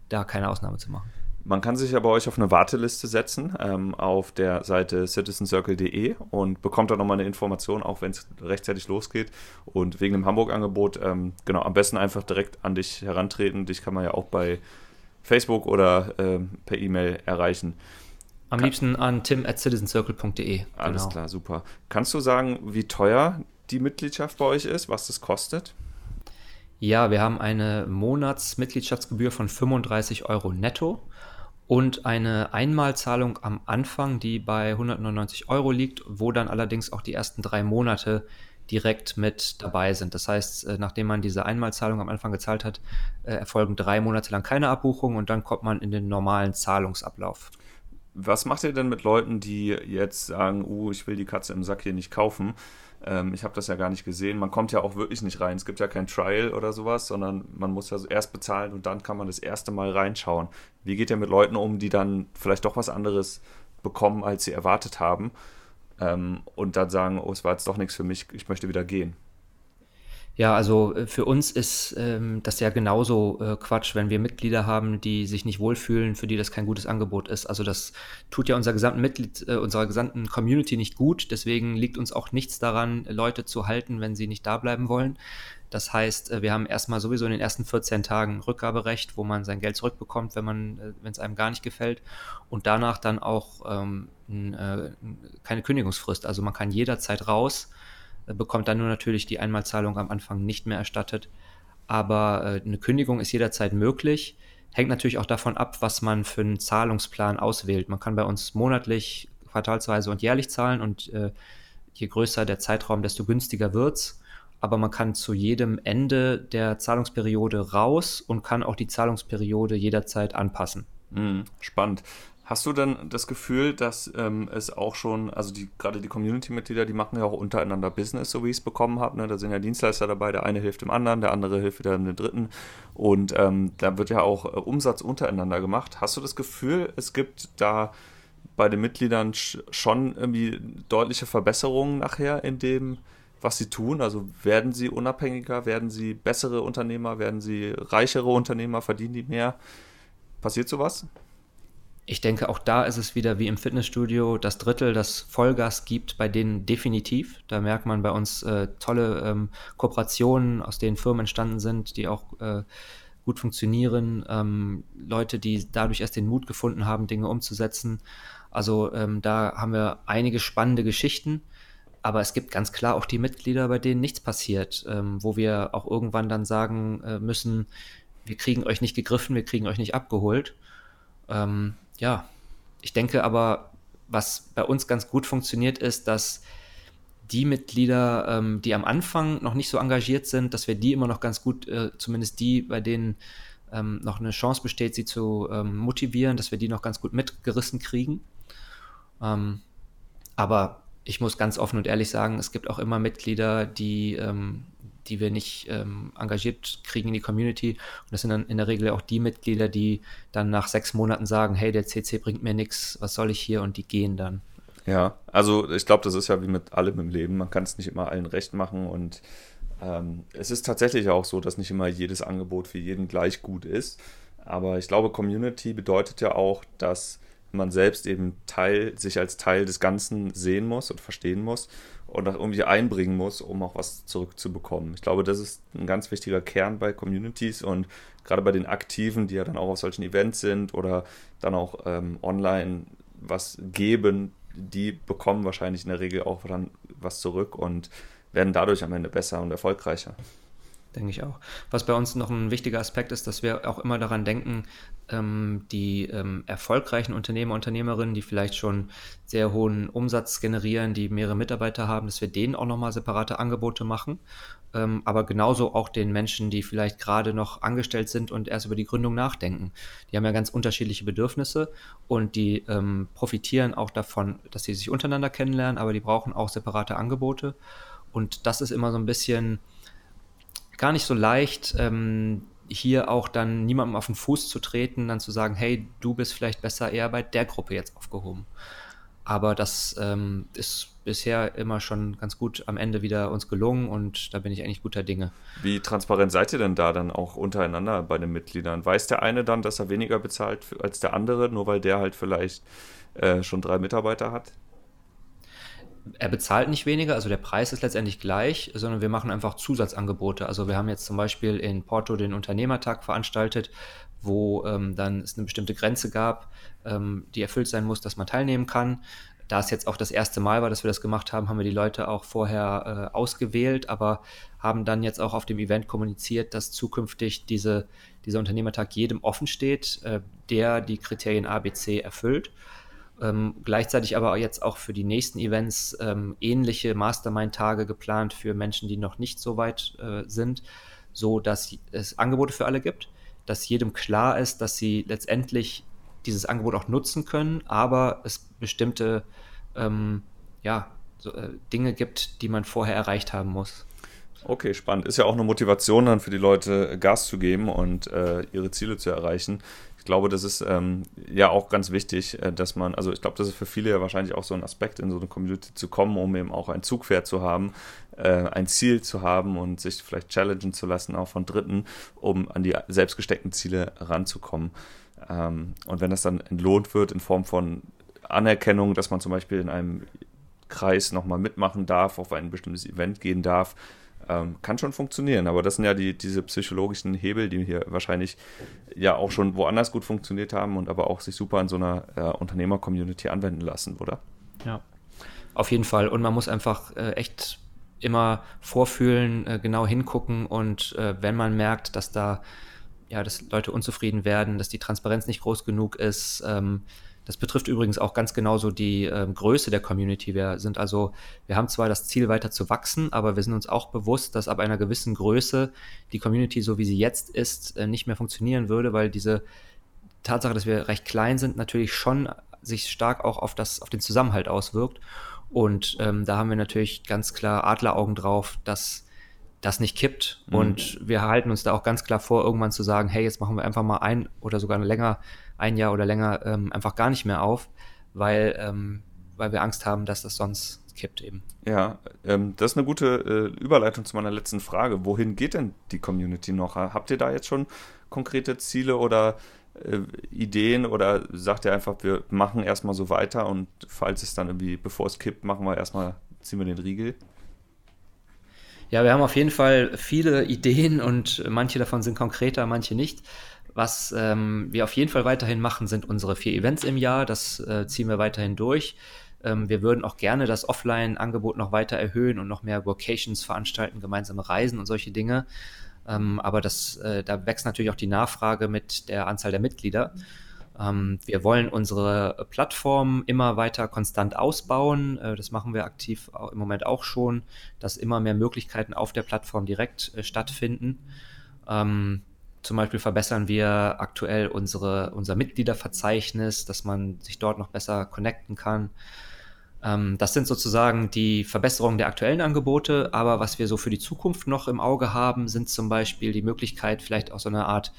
da keine Ausnahme zu machen. Man kann sich ja bei euch auf eine Warteliste setzen ähm, auf der Seite citizencircle.de und bekommt da nochmal eine Information, auch wenn es rechtzeitig losgeht. Und wegen dem Hamburg-Angebot, ähm, genau, am besten einfach direkt an dich herantreten. Dich kann man ja auch bei Facebook oder ähm, per E-Mail erreichen. Am kann liebsten an tim at citizencircle.de. Alles genau. klar, super. Kannst du sagen, wie teuer die Mitgliedschaft bei euch ist, was das kostet? Ja, wir haben eine Monatsmitgliedschaftsgebühr von 35 Euro netto und eine Einmalzahlung am Anfang, die bei 199 Euro liegt, wo dann allerdings auch die ersten drei Monate direkt mit dabei sind. Das heißt, äh, nachdem man diese Einmalzahlung am Anfang gezahlt hat, äh, erfolgen drei Monate lang keine Abbuchung und dann kommt man in den normalen Zahlungsablauf. Was macht ihr denn mit Leuten, die jetzt sagen, uh, ich will die Katze im Sack hier nicht kaufen? Ähm, ich habe das ja gar nicht gesehen. Man kommt ja auch wirklich nicht rein. Es gibt ja kein Trial oder sowas, sondern man muss ja erst bezahlen und dann kann man das erste Mal reinschauen. Wie geht ihr mit Leuten um, die dann vielleicht doch was anderes bekommen, als sie erwartet haben ähm, und dann sagen, oh, es war jetzt doch nichts für mich, ich möchte wieder gehen? Ja, also äh, für uns ist ähm, das ja genauso äh, Quatsch, wenn wir Mitglieder haben, die sich nicht wohlfühlen, für die das kein gutes Angebot ist. Also das tut ja unserer gesamten Mitglied, äh, unserer gesamten Community nicht gut. Deswegen liegt uns auch nichts daran, Leute zu halten, wenn sie nicht da bleiben wollen. Das heißt, äh, wir haben erstmal sowieso in den ersten 14 Tagen Rückgaberecht, wo man sein Geld zurückbekommt, wenn man, äh, wenn es einem gar nicht gefällt. Und danach dann auch ähm, äh, keine Kündigungsfrist. Also man kann jederzeit raus bekommt dann nur natürlich die Einmalzahlung am Anfang nicht mehr erstattet. Aber äh, eine Kündigung ist jederzeit möglich. Hängt natürlich auch davon ab, was man für einen Zahlungsplan auswählt. Man kann bei uns monatlich, quartalsweise und jährlich zahlen und äh, je größer der Zeitraum, desto günstiger wird's. Aber man kann zu jedem Ende der Zahlungsperiode raus und kann auch die Zahlungsperiode jederzeit anpassen. Mhm, spannend. Hast du denn das Gefühl, dass ähm, es auch schon, also die, gerade die Community-Mitglieder, die machen ja auch untereinander Business, so wie ich es bekommen habe. Ne? Da sind ja Dienstleister dabei, der eine hilft dem anderen, der andere hilft wieder dem dritten. Und ähm, da wird ja auch äh, Umsatz untereinander gemacht. Hast du das Gefühl, es gibt da bei den Mitgliedern schon irgendwie deutliche Verbesserungen nachher in dem, was sie tun? Also werden sie unabhängiger, werden sie bessere Unternehmer, werden sie reichere Unternehmer, verdienen die mehr? Passiert sowas? Ich denke, auch da ist es wieder wie im Fitnessstudio, das Drittel, das Vollgas gibt, bei denen definitiv. Da merkt man bei uns äh, tolle ähm, Kooperationen, aus denen Firmen entstanden sind, die auch äh, gut funktionieren. Ähm, Leute, die dadurch erst den Mut gefunden haben, Dinge umzusetzen. Also ähm, da haben wir einige spannende Geschichten. Aber es gibt ganz klar auch die Mitglieder, bei denen nichts passiert, ähm, wo wir auch irgendwann dann sagen äh, müssen, wir kriegen euch nicht gegriffen, wir kriegen euch nicht abgeholt. Ja, ich denke aber, was bei uns ganz gut funktioniert, ist, dass die Mitglieder, ähm, die am Anfang noch nicht so engagiert sind, dass wir die immer noch ganz gut, äh, zumindest die, bei denen ähm, noch eine Chance besteht, sie zu ähm, motivieren, dass wir die noch ganz gut mitgerissen kriegen. Ähm, aber ich muss ganz offen und ehrlich sagen, es gibt auch immer Mitglieder, die ähm, die wir nicht ähm, engagiert kriegen in die Community. Und das sind dann in der Regel auch die Mitglieder, die dann nach sechs Monaten sagen, hey, der CC bringt mir nichts, was soll ich hier? Und die gehen dann. Ja, also ich glaube, das ist ja wie mit allem im Leben. Man kann es nicht immer allen recht machen und ähm, es ist tatsächlich auch so, dass nicht immer jedes Angebot für jeden gleich gut ist. Aber ich glaube, Community bedeutet ja auch, dass man selbst eben Teil, sich als Teil des Ganzen sehen muss und verstehen muss und auch irgendwie einbringen muss, um auch was zurückzubekommen. Ich glaube, das ist ein ganz wichtiger Kern bei Communities und gerade bei den Aktiven, die ja dann auch auf solchen Events sind oder dann auch ähm, online was geben, die bekommen wahrscheinlich in der Regel auch dann was zurück und werden dadurch am Ende besser und erfolgreicher denke ich auch. Was bei uns noch ein wichtiger Aspekt ist, dass wir auch immer daran denken, ähm, die ähm, erfolgreichen Unternehmer, Unternehmerinnen, die vielleicht schon sehr hohen Umsatz generieren, die mehrere Mitarbeiter haben, dass wir denen auch nochmal separate Angebote machen. Ähm, aber genauso auch den Menschen, die vielleicht gerade noch angestellt sind und erst über die Gründung nachdenken. Die haben ja ganz unterschiedliche Bedürfnisse und die ähm, profitieren auch davon, dass sie sich untereinander kennenlernen, aber die brauchen auch separate Angebote. Und das ist immer so ein bisschen gar nicht so leicht, ähm, hier auch dann niemandem auf den Fuß zu treten, dann zu sagen, hey, du bist vielleicht besser eher bei der Gruppe jetzt aufgehoben. Aber das ähm, ist bisher immer schon ganz gut am Ende wieder uns gelungen und da bin ich eigentlich guter Dinge. Wie transparent seid ihr denn da dann auch untereinander bei den Mitgliedern? Weiß der eine dann, dass er weniger bezahlt als der andere, nur weil der halt vielleicht äh, schon drei Mitarbeiter hat? Er bezahlt nicht weniger, also der Preis ist letztendlich gleich, sondern wir machen einfach Zusatzangebote. Also wir haben jetzt zum Beispiel in Porto den Unternehmertag veranstaltet, wo ähm, dann es eine bestimmte Grenze gab, ähm, die erfüllt sein muss, dass man teilnehmen kann. Da es jetzt auch das erste Mal war, dass wir das gemacht haben, haben wir die Leute auch vorher äh, ausgewählt, aber haben dann jetzt auch auf dem Event kommuniziert, dass zukünftig diese, dieser Unternehmertag jedem offen steht, äh, der die Kriterien ABC erfüllt. Ähm, gleichzeitig aber jetzt auch für die nächsten Events ähm, ähnliche Mastermind-Tage geplant für Menschen, die noch nicht so weit äh, sind, so dass es Angebote für alle gibt, dass jedem klar ist, dass sie letztendlich dieses Angebot auch nutzen können, aber es bestimmte ähm, ja, so, äh, Dinge gibt, die man vorher erreicht haben muss. Okay, spannend. Ist ja auch eine Motivation dann für die Leute, Gas zu geben und äh, ihre Ziele zu erreichen. Ich glaube, das ist ähm, ja auch ganz wichtig, äh, dass man, also ich glaube, das ist für viele ja wahrscheinlich auch so ein Aspekt, in so eine Community zu kommen, um eben auch ein Zugpferd zu haben, äh, ein Ziel zu haben und sich vielleicht challengen zu lassen, auch von Dritten, um an die selbst gesteckten Ziele ranzukommen. Ähm, und wenn das dann entlohnt wird in Form von Anerkennung, dass man zum Beispiel in einem Kreis nochmal mitmachen darf, auf ein bestimmtes Event gehen darf, ähm, kann schon funktionieren. Aber das sind ja die, diese psychologischen Hebel, die hier wahrscheinlich ja auch schon woanders gut funktioniert haben und aber auch sich super in so einer äh, Unternehmer-Community anwenden lassen, oder? Ja, auf jeden Fall. Und man muss einfach äh, echt immer vorfühlen, äh, genau hingucken und äh, wenn man merkt, dass da ja, dass Leute unzufrieden werden, dass die Transparenz nicht groß genug ist, ähm, das betrifft übrigens auch ganz genauso die äh, Größe der Community. Wir sind also, wir haben zwar das Ziel weiter zu wachsen, aber wir sind uns auch bewusst, dass ab einer gewissen Größe die Community, so wie sie jetzt ist, äh, nicht mehr funktionieren würde, weil diese Tatsache, dass wir recht klein sind, natürlich schon sich stark auch auf das, auf den Zusammenhalt auswirkt. Und ähm, da haben wir natürlich ganz klar Adleraugen drauf, dass das nicht kippt. Mhm. Und wir halten uns da auch ganz klar vor, irgendwann zu sagen, hey, jetzt machen wir einfach mal ein oder sogar länger ein Jahr oder länger ähm, einfach gar nicht mehr auf, weil, ähm, weil wir Angst haben, dass das sonst kippt eben. Ja, ähm, das ist eine gute äh, Überleitung zu meiner letzten Frage. Wohin geht denn die Community noch? Habt ihr da jetzt schon konkrete Ziele oder äh, Ideen oder sagt ihr einfach, wir machen erstmal so weiter und falls es dann irgendwie, bevor es kippt, machen wir erstmal, ziehen wir den Riegel? Ja, wir haben auf jeden Fall viele Ideen und manche davon sind konkreter, manche nicht. Was ähm, wir auf jeden Fall weiterhin machen, sind unsere vier Events im Jahr. Das äh, ziehen wir weiterhin durch. Ähm, wir würden auch gerne das Offline-Angebot noch weiter erhöhen und noch mehr Vocations veranstalten, gemeinsame Reisen und solche Dinge. Ähm, aber das, äh, da wächst natürlich auch die Nachfrage mit der Anzahl der Mitglieder. Ähm, wir wollen unsere Plattform immer weiter konstant ausbauen. Äh, das machen wir aktiv im Moment auch schon, dass immer mehr Möglichkeiten auf der Plattform direkt äh, stattfinden. Ähm, zum Beispiel verbessern wir aktuell unsere, unser Mitgliederverzeichnis, dass man sich dort noch besser connecten kann. Ähm, das sind sozusagen die Verbesserungen der aktuellen Angebote. Aber was wir so für die Zukunft noch im Auge haben, sind zum Beispiel die Möglichkeit, vielleicht auch so eine Art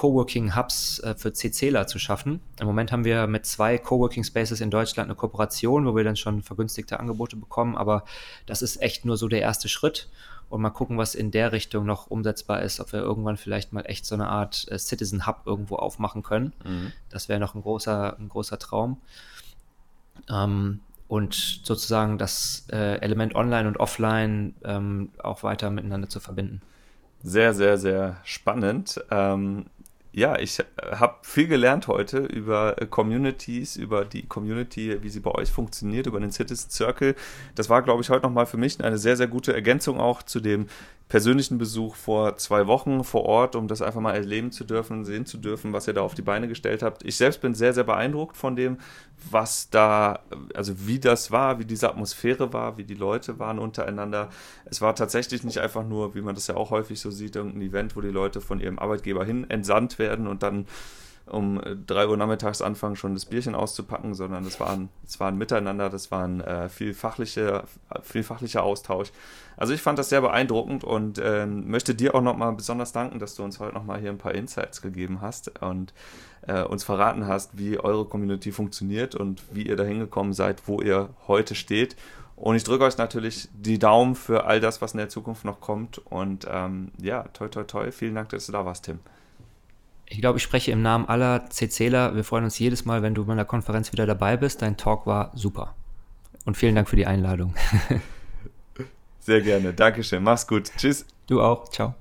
Coworking Hubs äh, für CCler zu schaffen. Im Moment haben wir mit zwei Coworking Spaces in Deutschland eine Kooperation, wo wir dann schon vergünstigte Angebote bekommen. Aber das ist echt nur so der erste Schritt und mal gucken, was in der Richtung noch umsetzbar ist, ob wir irgendwann vielleicht mal echt so eine Art äh, Citizen Hub irgendwo aufmachen können. Mhm. Das wäre noch ein großer, ein großer Traum. Ähm, und sozusagen das äh, Element Online und Offline ähm, auch weiter miteinander zu verbinden. Sehr, sehr, sehr spannend. Ähm, ja, ich äh, habe viel gelernt heute über äh, Communities, über die Community, wie sie bei euch funktioniert, über den Citizen Circle. Das war, glaube ich, heute nochmal für mich eine sehr, sehr gute Ergänzung auch zu dem persönlichen Besuch vor zwei Wochen vor Ort, um das einfach mal erleben zu dürfen, sehen zu dürfen, was ihr da auf die Beine gestellt habt. Ich selbst bin sehr, sehr beeindruckt von dem, was da, also wie das war, wie diese Atmosphäre war, wie die Leute waren untereinander. Es war tatsächlich nicht einfach nur, wie man das ja auch häufig so sieht, irgendein Event, wo die Leute von ihrem Arbeitgeber hin entsandt werden und dann um drei Uhr nachmittags anfangen, schon das Bierchen auszupacken, sondern es waren, es waren Miteinander, das waren äh, viel, fachliche, viel fachlicher Austausch. Also ich fand das sehr beeindruckend und ähm, möchte dir auch nochmal besonders danken, dass du uns heute nochmal hier ein paar Insights gegeben hast und äh, uns verraten hast, wie eure Community funktioniert und wie ihr da hingekommen seid, wo ihr heute steht. Und ich drücke euch natürlich die Daumen für all das, was in der Zukunft noch kommt. Und ähm, ja, toi, toi, toi. Vielen Dank, dass du da warst, Tim. Ich glaube, ich spreche im Namen aller CCler. Wir freuen uns jedes Mal, wenn du bei der Konferenz wieder dabei bist. Dein Talk war super. Und vielen Dank für die Einladung. Sehr gerne. Dankeschön. Mach's gut. Tschüss. Du auch. Ciao.